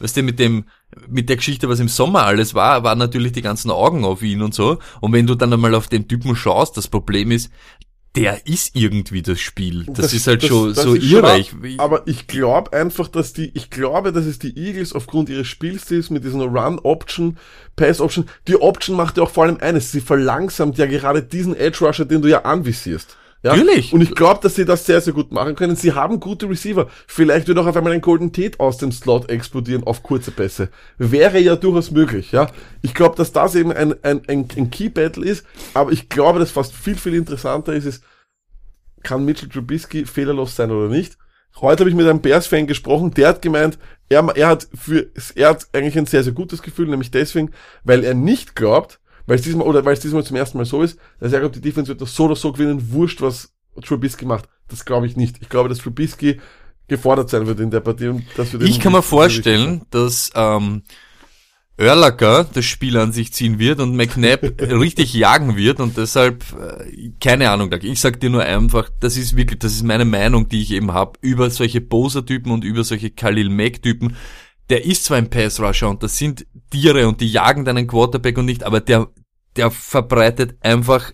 Speaker 2: weißt du, mit dem, mit der Geschichte, was im Sommer alles war, waren natürlich die ganzen Augen auf ihn und so. Und wenn du dann einmal auf den Typen schaust, das Problem ist, der ist irgendwie das Spiel. Das, ist halt schon
Speaker 3: das
Speaker 2: so irre.
Speaker 3: schon aber ich glaube einfach, dass die, ich glaube, dass es die Eagles aufgrund ihres Spielstils mit diesen Run-Option, Pass-Option, die Option macht ja auch vor allem eines, sie verlangsamt ja gerade diesen Edge-Rusher, den du ja anvisierst. Ja?
Speaker 2: Natürlich.
Speaker 3: Und ich glaube, dass sie das sehr, sehr gut machen können. Sie haben gute Receiver. Vielleicht wird auch auf einmal ein Golden Tate aus dem Slot explodieren auf kurze Pässe. Wäre ja durchaus möglich, ja. Ich glaube, dass das eben ein, ein, ein, ein Key-Battle ist. Aber ich glaube, dass fast viel, viel interessanter ist, ist, kann Mitchell Trubisky fehlerlos sein oder nicht? Heute habe ich mit einem Bears-Fan gesprochen, der hat gemeint, er, er hat für, er hat eigentlich ein sehr, sehr gutes Gefühl, nämlich deswegen, weil er nicht glaubt, weil es diesmal, oder weil es diesmal zum ersten Mal so ist, dass er glaubt, die Defense wird das so oder so gewinnen, wurscht, was Trubisky macht. Das glaube ich nicht. Ich glaube, dass Trubisky gefordert sein wird in der Partie und das wird
Speaker 2: Ich kann mir vorstellen, dass ähm, Erlacher das Spiel an sich ziehen wird und McNabb <laughs> richtig jagen wird und deshalb, äh, keine Ahnung, ich sag dir nur einfach, das ist wirklich, das ist meine Meinung, die ich eben habe, über solche Bosa-Typen und über solche Khalil Mack-Typen. Der ist zwar ein Pass-Rusher und das sind Tiere und die jagen deinen Quarterback und nicht, aber der, der verbreitet einfach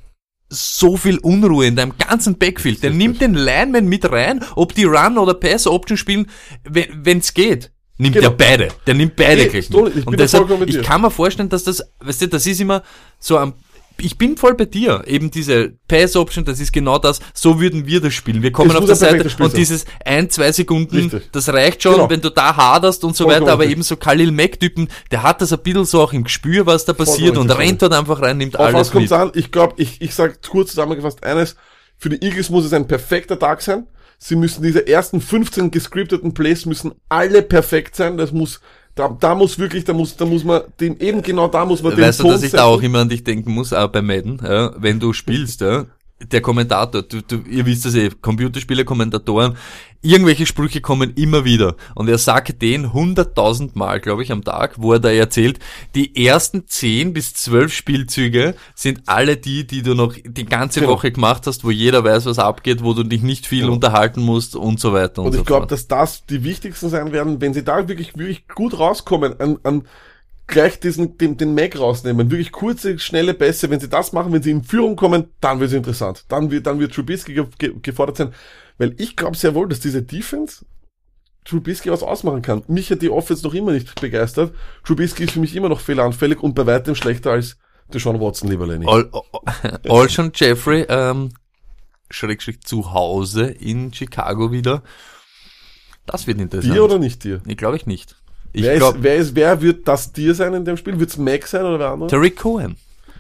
Speaker 2: so viel Unruhe in deinem ganzen Backfield. Der nimmt den Lineman mit rein, ob die Run oder Pass Option spielen, wenn wenn's geht. Nimmt
Speaker 3: Genau.
Speaker 2: er beide. Der nimmt beide
Speaker 3: Nee,
Speaker 2: gleich mit. Und deshalb, ich kann mir vorstellen, dass das, weißt du, das ist immer so am, ich bin voll bei dir. Eben diese Pass Option, das ist genau das. So würden wir das spielen. Wir kommen auf der Seite und dieses ein, zwei Sekunden,
Speaker 3: Richtig.
Speaker 2: das reicht schon,
Speaker 3: Genau.
Speaker 2: wenn du da haderst und so
Speaker 3: Vollkommen
Speaker 2: weiter. Aber eben so Khalil Mack Typen, der hat das ein bisschen so auch im Gespür, was da passiert
Speaker 3: Vollkommen
Speaker 2: und
Speaker 3: richtig.
Speaker 2: rennt dort einfach rein, nimmt
Speaker 3: Auf was
Speaker 2: alles
Speaker 3: kommt's
Speaker 2: mit.
Speaker 3: an? Ich glaube, ich, ich sage kurz zusammengefasst eines. Für die Eagles muss es ein perfekter Tag sein. Sie müssen diese ersten 15 gescripteten Plays müssen alle perfekt sein. Das muss, da, da muss wirklich, da muss, da muss man den, eben genau da muss man den
Speaker 2: Weißt du,
Speaker 3: Ton
Speaker 2: dass ich da auch immer an dich denken muss, auch bei Madden, ja, wenn du spielst, ja, der Kommentator, du, du, ihr wisst das eh, Computerspiele, Kommentatoren, irgendwelche Sprüche kommen immer wieder. Und er sagt den hunderttausend Mal, glaube ich, am Tag, wo er da erzählt, die ersten zehn bis zwölf Spielzüge sind alle die, die du noch die ganze
Speaker 3: Genau.
Speaker 2: Woche gemacht hast, wo jeder weiß, was abgeht, wo du dich nicht viel
Speaker 3: Genau.
Speaker 2: unterhalten musst und so weiter und,
Speaker 3: Und
Speaker 2: so
Speaker 3: ich glaube,
Speaker 2: fort.
Speaker 3: dass das die wichtigsten sein werden, wenn sie da wirklich, wirklich gut rauskommen, an, an gleich diesen, den, den Mac rausnehmen, wirklich kurze, schnelle Pässe, wenn sie das machen, wenn sie in Führung kommen, dann wird es interessant. Dann wird, dann wird Trubisky ge ge gefordert sein, weil ich glaube sehr wohl, dass diese Defense Trubisky was ausmachen kann. Mich hat die Offense noch immer nicht begeistert. Trubisky ist für mich immer noch fehleranfällig und bei weitem schlechter als Deshaun Watson, lieber Lenny.
Speaker 2: All, Alshon <laughs> Jeffrey, ähm, Schrägstrich zu Hause in Chicago wieder. Das wird interessant.
Speaker 3: Dir oder nicht dir?
Speaker 2: Nee, glaube ich nicht. Ich
Speaker 3: wer,
Speaker 2: glaube,
Speaker 3: ist, wer, ist, wer wird das dir sein in dem Spiel? Wird's Mac sein oder wer andere?
Speaker 2: Tariq Cohen.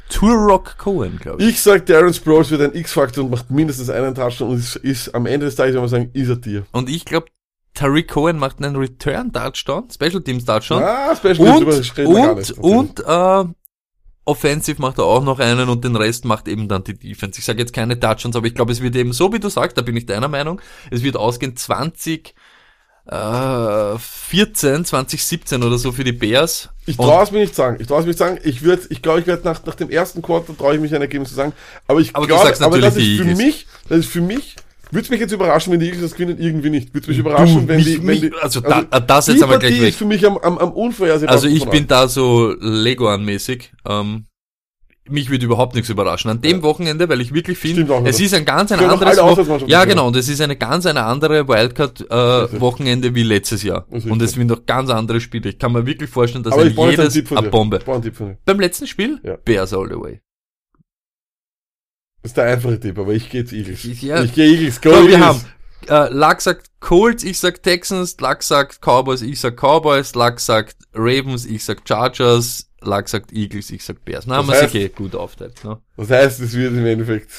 Speaker 2: Turok Cohen, glaube ich.
Speaker 3: Ich sag, Darren Sproles wird ein X-Faktor und macht mindestens einen Touchdown und ist, ist am Ende des Tages, wenn man sagen, ist er dir.
Speaker 2: Und ich glaube, Tariq Cohen macht einen Return-Touchdown, Special Teams Touchdown.
Speaker 3: Ah, Special Teams,
Speaker 2: und,
Speaker 3: wir
Speaker 2: und,
Speaker 3: nicht.
Speaker 2: und, äh, Offensive macht er auch noch einen und den Rest macht eben dann die Defense. Ich sage jetzt keine Touchdowns, aber ich glaube, es wird eben so, wie du sagst, da bin ich deiner Meinung, es wird ausgehen 20, äh, 14, 2017 oder so für die Bears.
Speaker 3: Ich traue es mir nicht sagen. Ich traue es mir nicht sagen. Ich würde, ich glaube, ich werde nach, nach dem ersten Quarter traue ich mich ein Ergebnis zu sagen. Aber ich
Speaker 2: Aber du
Speaker 3: glaube,
Speaker 2: sagst
Speaker 3: aber das ist für mich, das ist für mich, würde es mich jetzt überraschen, wenn die Eagles das gewinnen, irgendwie nicht. Würde es mich überraschen,
Speaker 2: Du,
Speaker 3: wenn
Speaker 2: mich-
Speaker 3: die, wenn die,
Speaker 2: also da- das jetzt einmal gleich
Speaker 3: Partie
Speaker 2: weg.
Speaker 3: ist für mich am, am, am.
Speaker 2: Also ich bin da so Leguan-mäßig. Ähm, mich würde überhaupt nichts überraschen. An dem Wochenende, weil ich wirklich finde, es ist ein ganz ein anderes Wo Ja, genau, und es ist eine ganz eine andere Wildcard-Wochenende wie letztes Jahr. Und es sind doch ganz andere Spiele. Ich kann mir wirklich vorstellen, dass
Speaker 3: einen
Speaker 2: jedes eine
Speaker 3: dir.
Speaker 2: Bombe. Beim letzten Spiel?
Speaker 3: Ja.
Speaker 2: Bears all the way.
Speaker 3: Das ist der einfache Tipp, aber ich gehe jetzt Eagles.
Speaker 2: Ja.
Speaker 3: Ich gehe Eagles. Go
Speaker 2: So, wir
Speaker 3: Eagles.
Speaker 2: haben äh, Luck sagt Colts, ich sag Texans, Luck sagt Cowboys, ich sag Cowboys, Luck sagt Ravens, ich sag Chargers, Luck sagt Eagles, ich sag Bears. Na, wir
Speaker 3: heißt-
Speaker 2: sich eh gut aufteilt. Ne?
Speaker 3: Das heißt, es wird im Endeffekt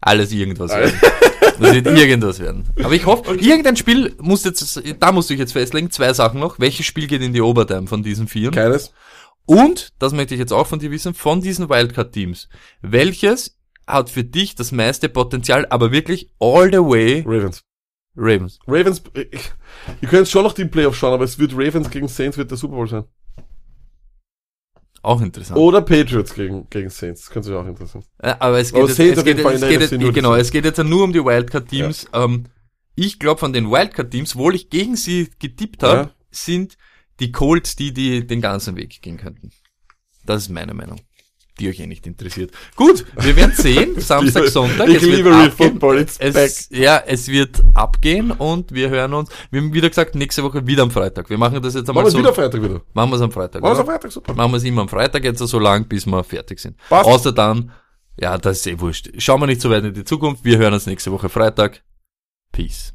Speaker 2: Alles irgendwas
Speaker 3: Alles.
Speaker 2: werden. Das wird irgendwas werden. Aber ich hoffe, irgendein Spiel muss jetzt, da musst du dich jetzt festlegen, zwei Sachen noch. Welches Spiel geht in die Overtime von diesen vier?
Speaker 3: keines.
Speaker 2: Und, das möchte ich jetzt auch von dir wissen, von diesen Wildcard-Teams. Welches hat für dich das meiste Potenzial, aber wirklich all the way
Speaker 3: Ravens.
Speaker 2: Ravens?
Speaker 3: Ravens, ich, ihr könnt schon noch die Playoffs schauen, aber es wird Ravens gegen Saints wird der Super Bowl sein.
Speaker 2: Auch interessant.
Speaker 3: Oder Patriots gegen, gegen Saints. Das könnte sich auch interessieren.
Speaker 2: Ja, aber es geht
Speaker 3: Aber
Speaker 2: jetzt,
Speaker 3: Saints
Speaker 2: es geht, es geht, jetzt- genau, es geht jetzt ja nur um die Wildcard-Teams. Ähm, ich glaube, von den Wildcard-Teams, wohl ich gegen sie getippt habe,
Speaker 3: Ja.
Speaker 2: sind die Colts die, die den ganzen Weg gehen könnten. Das ist meine Meinung. Die euch eh nicht interessiert. Gut, wir werden sehen. <laughs> Samstag, Sonntag.
Speaker 3: Ich
Speaker 2: es wird
Speaker 3: liebe Real
Speaker 2: abgehen.
Speaker 3: Football, it's
Speaker 2: Es, ja, es wird abgehen und wir hören uns. Wir haben wieder gesagt, nächste Woche wieder am Freitag. Wir machen das jetzt einmal
Speaker 3: Machen wir
Speaker 2: so.
Speaker 3: es wieder Freitag wieder.
Speaker 2: Machen wir es am Freitag.
Speaker 3: Machen wir es am Freitag, super.
Speaker 2: Machen wir es immer am Freitag jetzt so lang, bis wir fertig sind.
Speaker 3: Passt.
Speaker 2: Außer dann, ja, das ist eh wurscht. Schauen wir nicht so weit in die Zukunft. Wir hören uns nächste Woche Freitag. Peace.